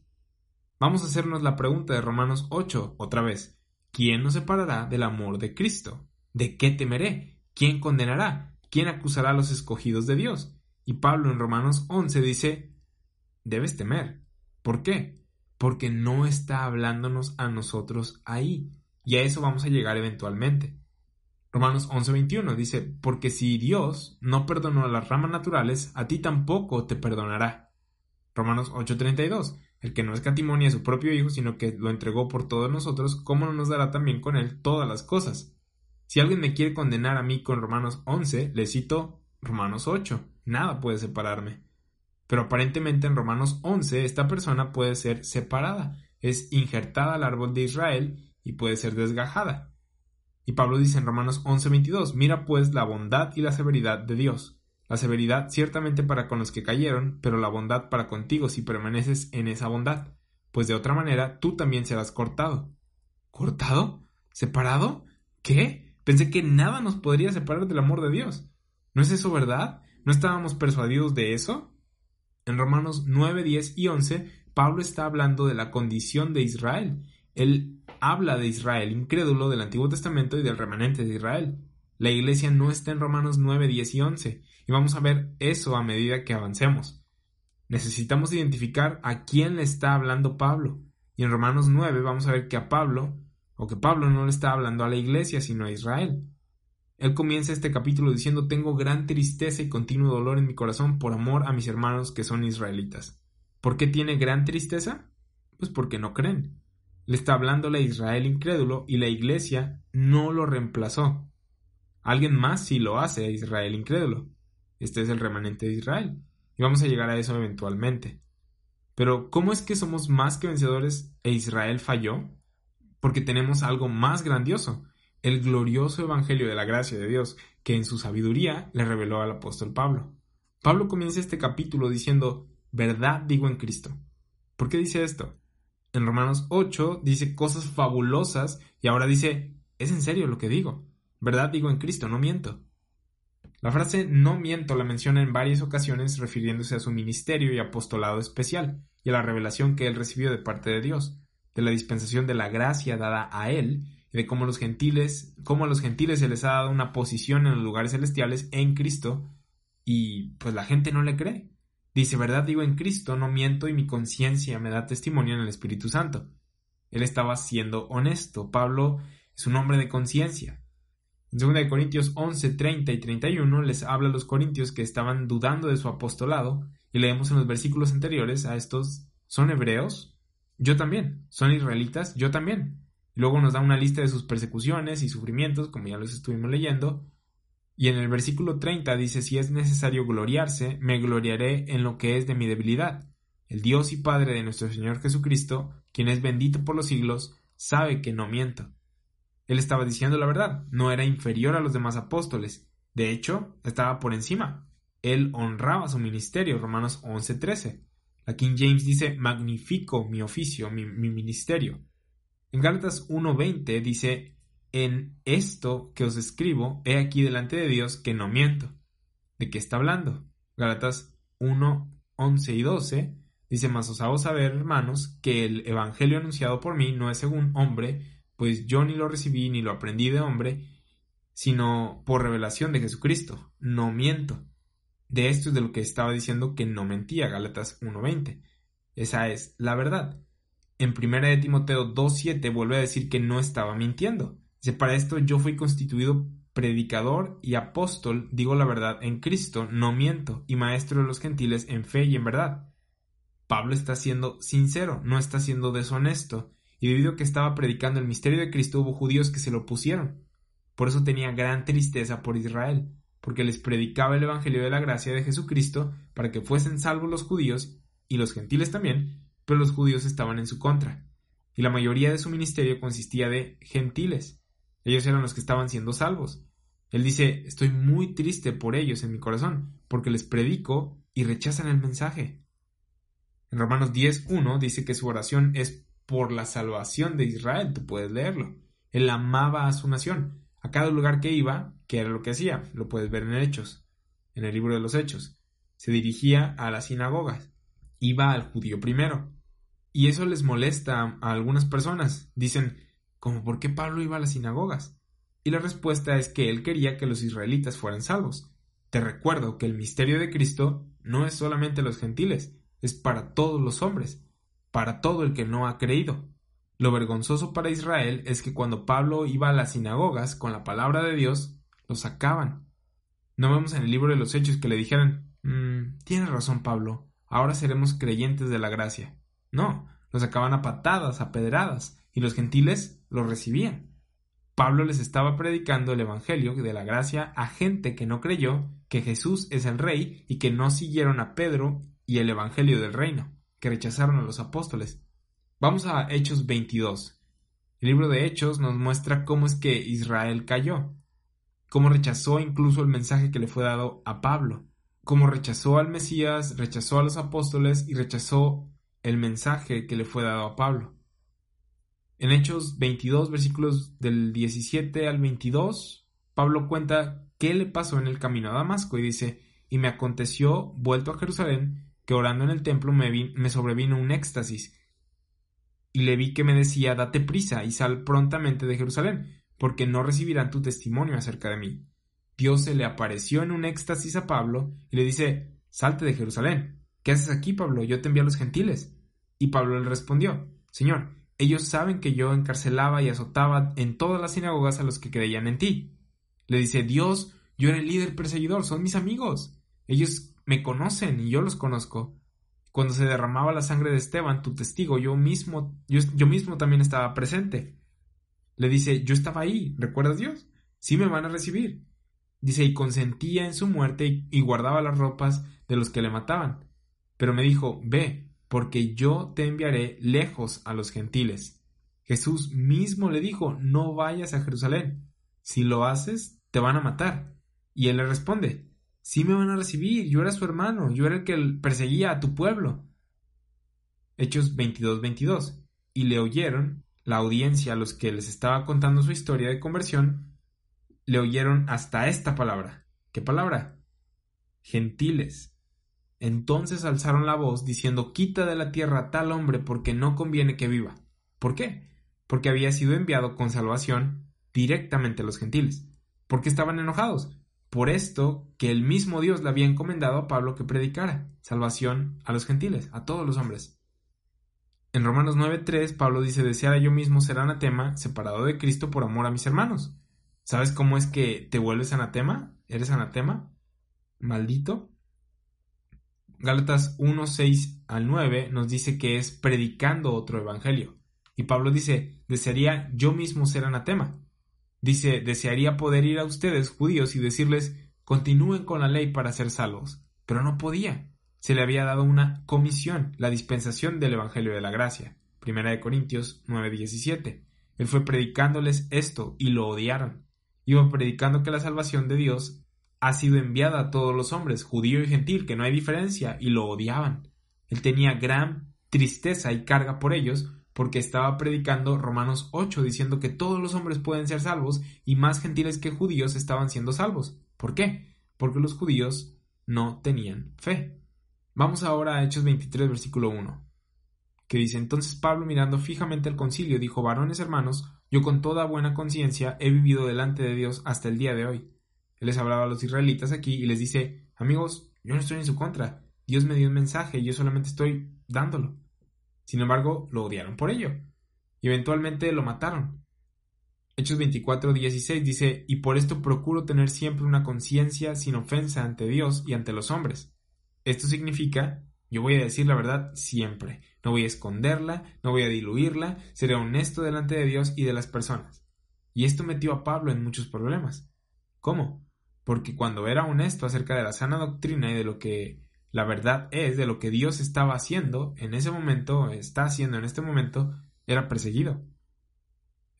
Vamos a hacernos la pregunta de Romanos 8 otra vez. ¿Quién nos separará del amor de Cristo? ¿De qué temeré? ¿Quién condenará? ¿Quién acusará a los escogidos de Dios? Y Pablo en Romanos 11 dice, debes temer. ¿Por qué? Porque no está hablándonos a nosotros ahí. Y a eso vamos a llegar eventualmente. Romanos 11:21 dice, porque si Dios no perdonó a las ramas naturales, a ti tampoco te perdonará. Romanos 8:32, el que no escatimonia a su propio Hijo, sino que lo entregó por todos nosotros, ¿cómo no nos dará también con él todas las cosas? Si alguien me quiere condenar a mí con Romanos 11, le cito Romanos 8, nada puede separarme. Pero aparentemente en Romanos 11 esta persona puede ser separada, es injertada al árbol de Israel y puede ser desgajada. Y Pablo dice en Romanos 11:22, mira pues la bondad y la severidad de Dios. La severidad ciertamente para con los que cayeron, pero la bondad para contigo si permaneces en esa bondad, pues de otra manera tú también serás cortado. ¿Cortado? ¿Separado? ¿Qué? Pensé que nada nos podría separar del amor de Dios. ¿No es eso verdad? ¿No estábamos persuadidos de eso? En Romanos 9, 10 y 11, Pablo está hablando de la condición de Israel. Él habla de Israel incrédulo del Antiguo Testamento y del remanente de Israel. La iglesia no está en Romanos 9, 10 y 11, y vamos a ver eso a medida que avancemos. Necesitamos identificar a quién le está hablando Pablo, y en Romanos 9 vamos a ver que a Pablo, o que Pablo no le está hablando a la iglesia, sino a Israel. Él comienza este capítulo diciendo tengo gran tristeza y continuo dolor en mi corazón por amor a mis hermanos que son israelitas. ¿Por qué tiene gran tristeza? Pues porque no creen. Le está hablando a Israel incrédulo y la iglesia no lo reemplazó. Alguien más sí lo hace a Israel incrédulo. Este es el remanente de Israel. Y vamos a llegar a eso eventualmente. Pero, ¿cómo es que somos más que vencedores e Israel falló? Porque tenemos algo más grandioso, el glorioso Evangelio de la gracia de Dios, que en su sabiduría le reveló al apóstol Pablo. Pablo comienza este capítulo diciendo, verdad digo en Cristo. ¿Por qué dice esto? En Romanos 8 dice cosas fabulosas y ahora dice, es en serio lo que digo. ¿Verdad? Digo en Cristo, no miento. La frase no miento la menciona en varias ocasiones refiriéndose a su ministerio y apostolado especial y a la revelación que él recibió de parte de Dios, de la dispensación de la gracia dada a él de cómo los gentiles, cómo a los gentiles se les ha dado una posición en los lugares celestiales en Cristo y pues la gente no le cree. Dice, verdad digo en Cristo, no miento y mi conciencia me da testimonio en el Espíritu Santo. Él estaba siendo honesto. Pablo es un hombre de conciencia. En 2 Corintios 11, 30 y 31 les habla a los corintios que estaban dudando de su apostolado y leemos en los versículos anteriores a estos, ¿son hebreos? Yo también. ¿Son israelitas? Yo también. Luego nos da una lista de sus persecuciones y sufrimientos, como ya los estuvimos leyendo, y en el versículo 30 dice, si es necesario gloriarse, me gloriaré en lo que es de mi debilidad. El Dios y Padre de nuestro Señor Jesucristo, quien es bendito por los siglos, sabe que no miento. Él estaba diciendo la verdad, no era inferior a los demás apóstoles, de hecho, estaba por encima. Él honraba su ministerio, Romanos 11:13. La King James dice, magnifico mi oficio, mi, mi ministerio. En Gálatas 1:20 dice, en esto que os escribo, he aquí delante de Dios que no miento. ¿De qué está hablando? Gálatas 1, 11 y 12 dice, mas os hago saber, hermanos, que el evangelio anunciado por mí no es según hombre, pues yo ni lo recibí ni lo aprendí de hombre, sino por revelación de Jesucristo. No miento. De esto es de lo que estaba diciendo que no mentía, Gálatas 1.20. Esa es la verdad. En 1 de Timoteo 2.7 vuelve a decir que no estaba mintiendo. Dice, para esto yo fui constituido predicador y apóstol, digo la verdad en Cristo, no miento, y maestro de los gentiles en fe y en verdad. Pablo está siendo sincero, no está siendo deshonesto, y debido a que estaba predicando el misterio de Cristo hubo judíos que se lo opusieron. Por eso tenía gran tristeza por Israel, porque les predicaba el Evangelio de la gracia de Jesucristo para que fuesen salvos los judíos y los gentiles también, pero los judíos estaban en su contra. Y la mayoría de su ministerio consistía de gentiles, ellos eran los que estaban siendo salvos. Él dice, estoy muy triste por ellos en mi corazón, porque les predico y rechazan el mensaje. En Romanos 10.1 dice que su oración es por la salvación de Israel, tú puedes leerlo. Él amaba a su nación. A cada lugar que iba, que era lo que hacía, lo puedes ver en Hechos, en el libro de los Hechos. Se dirigía a las sinagogas, iba al judío primero. Y eso les molesta a algunas personas. Dicen, como por qué Pablo iba a las sinagogas. Y la respuesta es que él quería que los israelitas fueran salvos. Te recuerdo que el misterio de Cristo no es solamente los gentiles, es para todos los hombres, para todo el que no ha creído. Lo vergonzoso para Israel es que cuando Pablo iba a las sinagogas con la palabra de Dios, lo sacaban. No vemos en el libro de los Hechos que le dijeran, mmm, tienes razón Pablo, ahora seremos creyentes de la gracia. No, lo sacaban a patadas, a pedradas, y los gentiles lo recibían. Pablo les estaba predicando el Evangelio de la gracia a gente que no creyó que Jesús es el Rey y que no siguieron a Pedro y el Evangelio del Reino, que rechazaron a los apóstoles. Vamos a Hechos 22. El libro de Hechos nos muestra cómo es que Israel cayó, cómo rechazó incluso el mensaje que le fue dado a Pablo, cómo rechazó al Mesías, rechazó a los apóstoles y rechazó el mensaje que le fue dado a Pablo. En Hechos 22, versículos del 17 al 22, Pablo cuenta qué le pasó en el camino a Damasco y dice, y me aconteció, vuelto a Jerusalén, que orando en el templo me, me sobrevino un éxtasis, y le vi que me decía, date prisa y sal prontamente de Jerusalén, porque no recibirán tu testimonio acerca de mí. Dios se le apareció en un éxtasis a Pablo y le dice, salte de Jerusalén. ¿Qué haces aquí, Pablo? Yo te envío a los gentiles. Y Pablo le respondió, Señor, ellos saben que yo encarcelaba y azotaba en todas las sinagogas a los que creían en ti. Le dice, Dios, yo era el líder perseguidor, son mis amigos. Ellos me conocen y yo los conozco. Cuando se derramaba la sangre de Esteban, tu testigo, yo mismo, yo, yo mismo también estaba presente. Le dice, yo estaba ahí, ¿recuerdas Dios? Sí me van a recibir. Dice, y consentía en su muerte y guardaba las ropas de los que le mataban. Pero me dijo, ve, porque yo te enviaré lejos a los gentiles. Jesús mismo le dijo, no vayas a Jerusalén. Si lo haces, te van a matar. Y él le responde, sí me van a recibir, yo era su hermano, yo era el que perseguía a tu pueblo. Hechos 22, 22. Y le oyeron, la audiencia a los que les estaba contando su historia de conversión, le oyeron hasta esta palabra. ¿Qué palabra? Gentiles. Entonces alzaron la voz diciendo Quita de la tierra a tal hombre porque no conviene que viva. ¿Por qué? Porque había sido enviado con salvación directamente a los gentiles. Porque estaban enojados. Por esto que el mismo Dios le había encomendado a Pablo que predicara salvación a los gentiles, a todos los hombres. En Romanos 9.3 Pablo dice deseara yo mismo ser anatema, separado de Cristo por amor a mis hermanos. ¿Sabes cómo es que te vuelves anatema? ¿Eres anatema? ¿Maldito? Gálatas 1, 6 al 9 nos dice que es predicando otro evangelio. Y Pablo dice, desearía yo mismo ser anatema. Dice, desearía poder ir a ustedes, judíos, y decirles, continúen con la ley para ser salvos. Pero no podía. Se le había dado una comisión, la dispensación del Evangelio de la Gracia. Primera de Corintios 9:17. Él fue predicándoles esto y lo odiaron. Iba predicando que la salvación de Dios ha sido enviada a todos los hombres, judío y gentil, que no hay diferencia, y lo odiaban. Él tenía gran tristeza y carga por ellos, porque estaba predicando Romanos 8, diciendo que todos los hombres pueden ser salvos, y más gentiles que judíos estaban siendo salvos. ¿Por qué? Porque los judíos no tenían fe. Vamos ahora a Hechos 23, versículo 1, que dice entonces Pablo mirando fijamente al concilio dijo, varones hermanos, yo con toda buena conciencia he vivido delante de Dios hasta el día de hoy les hablaba a los israelitas aquí y les dice, amigos, yo no estoy en su contra. Dios me dio un mensaje y yo solamente estoy dándolo. Sin embargo, lo odiaron por ello. Y eventualmente lo mataron. Hechos 24, 16 dice, y por esto procuro tener siempre una conciencia sin ofensa ante Dios y ante los hombres. Esto significa, yo voy a decir la verdad siempre, no voy a esconderla, no voy a diluirla, seré honesto delante de Dios y de las personas. Y esto metió a Pablo en muchos problemas. ¿Cómo? Porque cuando era honesto acerca de la sana doctrina y de lo que la verdad es, de lo que Dios estaba haciendo en ese momento, está haciendo en este momento, era perseguido.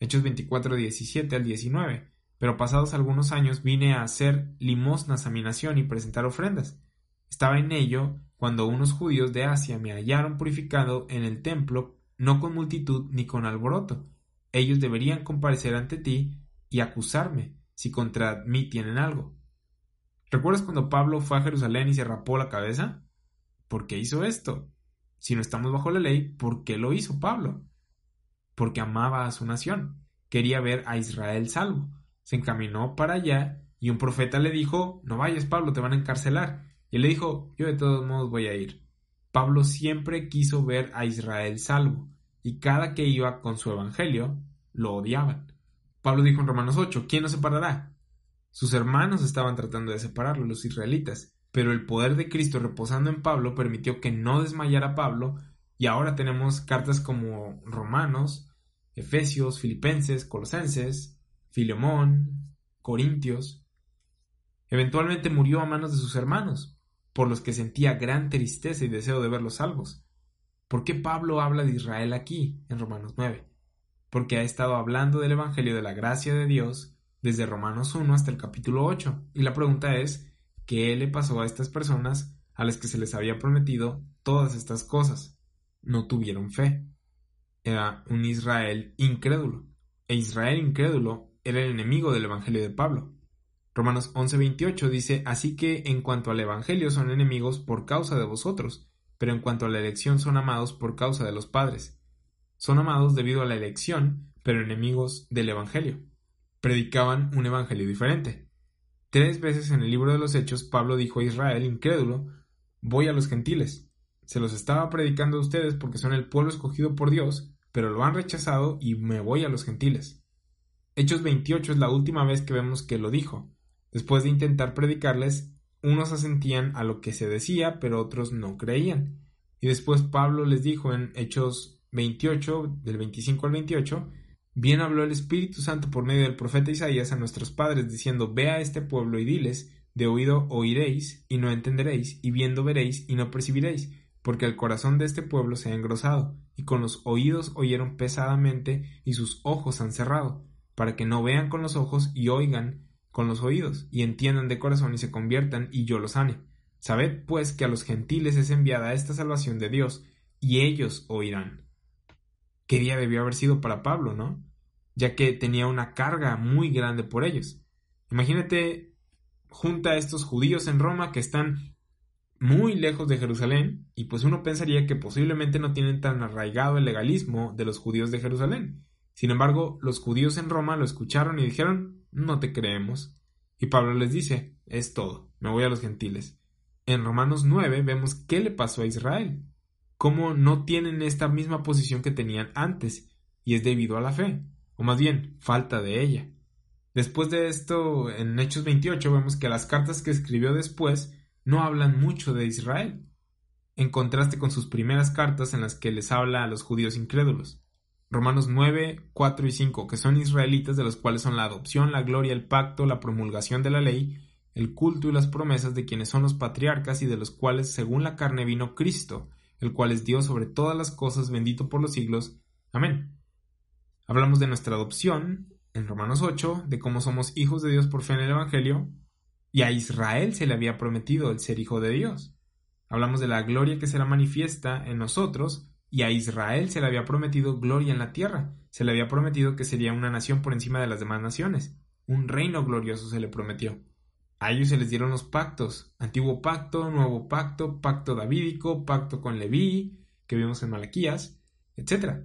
Hechos 24, 17 al 19. Pero pasados algunos años vine a hacer limosnas a mi nación y presentar ofrendas. Estaba en ello cuando unos judíos de Asia me hallaron purificado en el templo, no con multitud ni con alboroto. Ellos deberían comparecer ante ti y acusarme, si contra mí tienen algo. ¿Recuerdas cuando Pablo fue a Jerusalén y se rapó la cabeza? ¿Por qué hizo esto? Si no estamos bajo la ley, ¿por qué lo hizo Pablo? Porque amaba a su nación, quería ver a Israel salvo. Se encaminó para allá y un profeta le dijo, no vayas Pablo, te van a encarcelar. Y él le dijo, yo de todos modos voy a ir. Pablo siempre quiso ver a Israel salvo, y cada que iba con su evangelio, lo odiaban. Pablo dijo en Romanos 8, ¿quién nos separará? Sus hermanos estaban tratando de separarlo, los israelitas, pero el poder de Cristo reposando en Pablo permitió que no desmayara Pablo y ahora tenemos cartas como Romanos, Efesios, Filipenses, Colosenses, Filemón, Corintios. Eventualmente murió a manos de sus hermanos, por los que sentía gran tristeza y deseo de verlos salvos. ¿Por qué Pablo habla de Israel aquí, en Romanos 9? Porque ha estado hablando del Evangelio de la gracia de Dios desde Romanos 1 hasta el capítulo 8. Y la pregunta es, ¿qué le pasó a estas personas a las que se les había prometido todas estas cosas? No tuvieron fe. Era un Israel incrédulo. E Israel incrédulo era el enemigo del Evangelio de Pablo. Romanos 11:28 dice, Así que en cuanto al Evangelio son enemigos por causa de vosotros, pero en cuanto a la elección son amados por causa de los padres. Son amados debido a la elección, pero enemigos del Evangelio predicaban un evangelio diferente. Tres veces en el libro de los Hechos Pablo dijo a Israel incrédulo, voy a los gentiles. Se los estaba predicando a ustedes porque son el pueblo escogido por Dios, pero lo han rechazado y me voy a los gentiles. Hechos 28 es la última vez que vemos que lo dijo. Después de intentar predicarles, unos asentían a lo que se decía, pero otros no creían. Y después Pablo les dijo en Hechos 28, del 25 al 28, Bien habló el Espíritu Santo por medio del profeta Isaías a nuestros padres, diciendo Ve a este pueblo y diles De oído oiréis y no entenderéis, y viendo veréis y no percibiréis, porque el corazón de este pueblo se ha engrosado, y con los oídos oyeron pesadamente, y sus ojos han cerrado, para que no vean con los ojos y oigan con los oídos, y entiendan de corazón y se conviertan, y yo los sane. Sabed, pues, que a los gentiles es enviada esta salvación de Dios, y ellos oirán. ¿Qué día debió haber sido para Pablo, no? Ya que tenía una carga muy grande por ellos. Imagínate junta a estos judíos en Roma que están muy lejos de Jerusalén y pues uno pensaría que posiblemente no tienen tan arraigado el legalismo de los judíos de Jerusalén. Sin embargo, los judíos en Roma lo escucharon y dijeron no te creemos. Y Pablo les dice es todo, me voy a los gentiles. En Romanos 9 vemos qué le pasó a Israel, cómo no tienen esta misma posición que tenían antes, y es debido a la fe, o más bien, falta de ella. Después de esto, en Hechos 28 vemos que las cartas que escribió después no hablan mucho de Israel, en contraste con sus primeras cartas en las que les habla a los judíos incrédulos. Romanos 9, 4 y 5, que son israelitas de los cuales son la adopción, la gloria, el pacto, la promulgación de la ley, el culto y las promesas de quienes son los patriarcas y de los cuales según la carne vino Cristo, el cual es Dios sobre todas las cosas, bendito por los siglos. Amén. Hablamos de nuestra adopción en Romanos 8, de cómo somos hijos de Dios por fe en el Evangelio, y a Israel se le había prometido el ser hijo de Dios. Hablamos de la gloria que será manifiesta en nosotros, y a Israel se le había prometido gloria en la tierra, se le había prometido que sería una nación por encima de las demás naciones, un reino glorioso se le prometió. A ellos se les dieron los pactos, antiguo pacto, nuevo pacto, pacto davídico, pacto con Leví, que vimos en Malaquías, etc.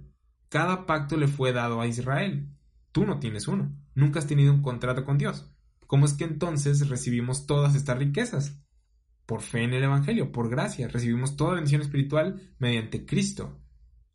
Cada pacto le fue dado a Israel. Tú no tienes uno, nunca has tenido un contrato con Dios. ¿Cómo es que entonces recibimos todas estas riquezas? Por fe en el Evangelio, por gracia, recibimos toda bendición espiritual mediante Cristo.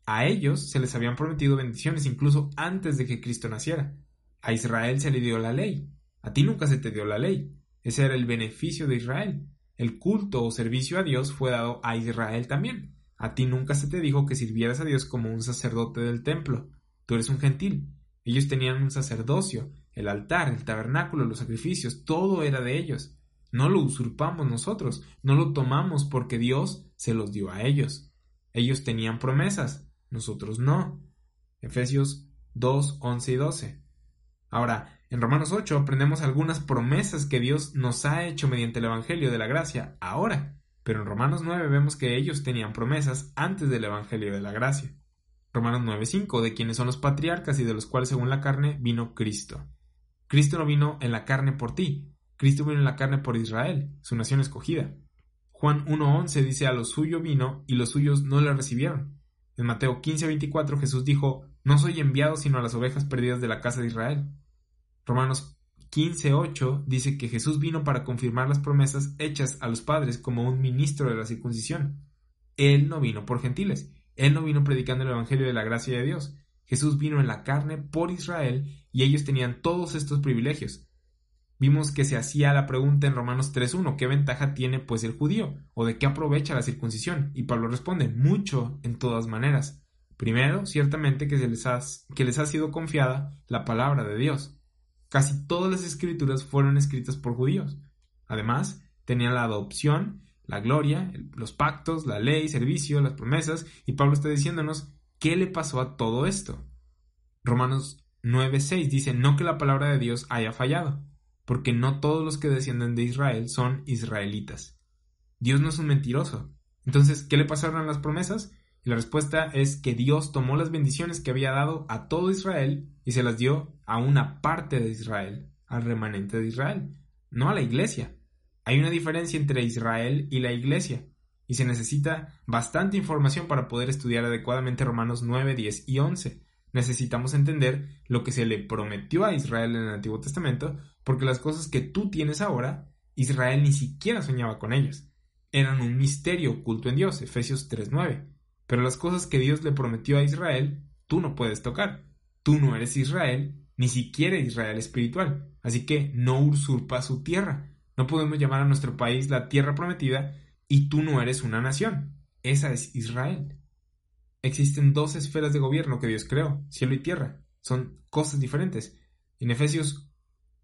A ellos se les habían prometido bendiciones incluso antes de que Cristo naciera. A Israel se le dio la ley. A ti nunca se te dio la ley. Ese era el beneficio de Israel. El culto o servicio a Dios fue dado a Israel también. A ti nunca se te dijo que sirvieras a Dios como un sacerdote del templo. Tú eres un gentil. Ellos tenían un sacerdocio, el altar, el tabernáculo, los sacrificios, todo era de ellos. No lo usurpamos nosotros, no lo tomamos porque Dios se los dio a ellos. Ellos tenían promesas, nosotros no. Efesios 2, 11 y 12. Ahora, en Romanos 8 aprendemos algunas promesas que Dios nos ha hecho mediante el Evangelio de la Gracia ahora, pero en Romanos 9 vemos que ellos tenían promesas antes del Evangelio de la Gracia. Romanos 9:5, de quienes son los patriarcas y de los cuales según la carne vino Cristo. Cristo no vino en la carne por ti, Cristo vino en la carne por Israel, su nación escogida. Juan 1:11 dice a lo suyo vino y los suyos no le recibieron. En Mateo 15:24 Jesús dijo, no soy enviado sino a las ovejas perdidas de la casa de Israel. Romanos 15:8 dice que Jesús vino para confirmar las promesas hechas a los padres como un ministro de la circuncisión. Él no vino por gentiles, él no vino predicando el Evangelio de la gracia de Dios. Jesús vino en la carne por Israel y ellos tenían todos estos privilegios. Vimos que se hacía la pregunta en Romanos 3.1, ¿qué ventaja tiene pues el judío? ¿O de qué aprovecha la circuncisión? Y Pablo responde, mucho en todas maneras. Primero, ciertamente que, se les ha, que les ha sido confiada la palabra de Dios. Casi todas las escrituras fueron escritas por judíos. Además, tenían la adopción la gloria, los pactos, la ley, servicio, las promesas, y Pablo está diciéndonos qué le pasó a todo esto. Romanos 9:6 dice, no que la palabra de Dios haya fallado, porque no todos los que descienden de Israel son israelitas. Dios no es un mentiroso. Entonces, ¿qué le pasaron a las promesas? Y la respuesta es que Dios tomó las bendiciones que había dado a todo Israel y se las dio a una parte de Israel, al remanente de Israel, no a la iglesia. Hay una diferencia entre Israel y la Iglesia, y se necesita bastante información para poder estudiar adecuadamente Romanos 9, 10 y 11. Necesitamos entender lo que se le prometió a Israel en el Antiguo Testamento, porque las cosas que tú tienes ahora, Israel ni siquiera soñaba con ellas. Eran un misterio oculto en Dios, Efesios 3.9. Pero las cosas que Dios le prometió a Israel, tú no puedes tocar. Tú no eres Israel, ni siquiera Israel espiritual. Así que no usurpa su tierra. No podemos llamar a nuestro país la tierra prometida y tú no eres una nación. Esa es Israel. Existen dos esferas de gobierno que Dios creó, cielo y tierra. Son cosas diferentes. En Efesios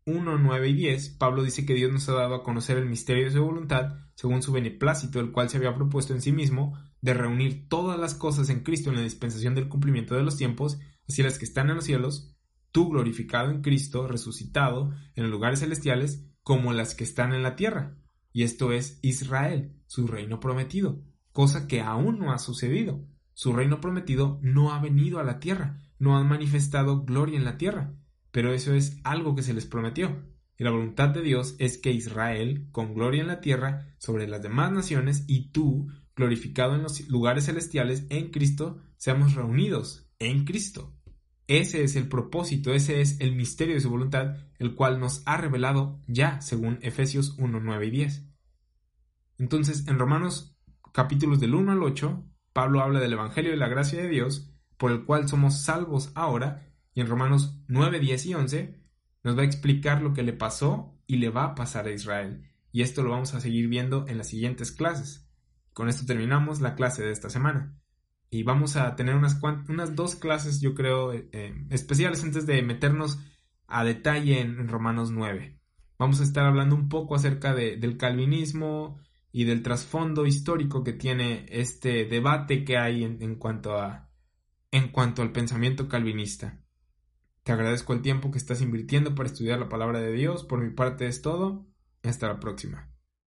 1, 9 y 10, Pablo dice que Dios nos ha dado a conocer el misterio de su voluntad, según su beneplácito, el cual se había propuesto en sí mismo, de reunir todas las cosas en Cristo en la dispensación del cumplimiento de los tiempos, así las que están en los cielos, tú glorificado en Cristo, resucitado en los lugares celestiales, como las que están en la tierra, y esto es Israel, su reino prometido, cosa que aún no ha sucedido. su reino prometido no ha venido a la tierra, no han manifestado gloria en la tierra, pero eso es algo que se les prometió. Y la voluntad de Dios es que Israel, con gloria en la tierra sobre las demás naciones, y tú, glorificado en los lugares celestiales en Cristo, seamos reunidos en Cristo. Ese es el propósito, ese es el misterio de su voluntad, el cual nos ha revelado ya, según Efesios 1, 9 y 10. Entonces, en Romanos capítulos del 1 al 8, Pablo habla del Evangelio de la gracia de Dios, por el cual somos salvos ahora, y en Romanos 9, 10 y 11 nos va a explicar lo que le pasó y le va a pasar a Israel. Y esto lo vamos a seguir viendo en las siguientes clases. Con esto terminamos la clase de esta semana. Y vamos a tener unas, unas dos clases, yo creo, eh, eh, especiales antes de meternos a detalle en, Romanos 9. Vamos a estar hablando un poco acerca del calvinismo, y del trasfondo histórico que tiene este debate que hay en, cuanto a en cuanto al pensamiento calvinista. Te agradezco el tiempo que estás invirtiendo para estudiar la palabra de Dios. Por mi parte es todo. Hasta la próxima.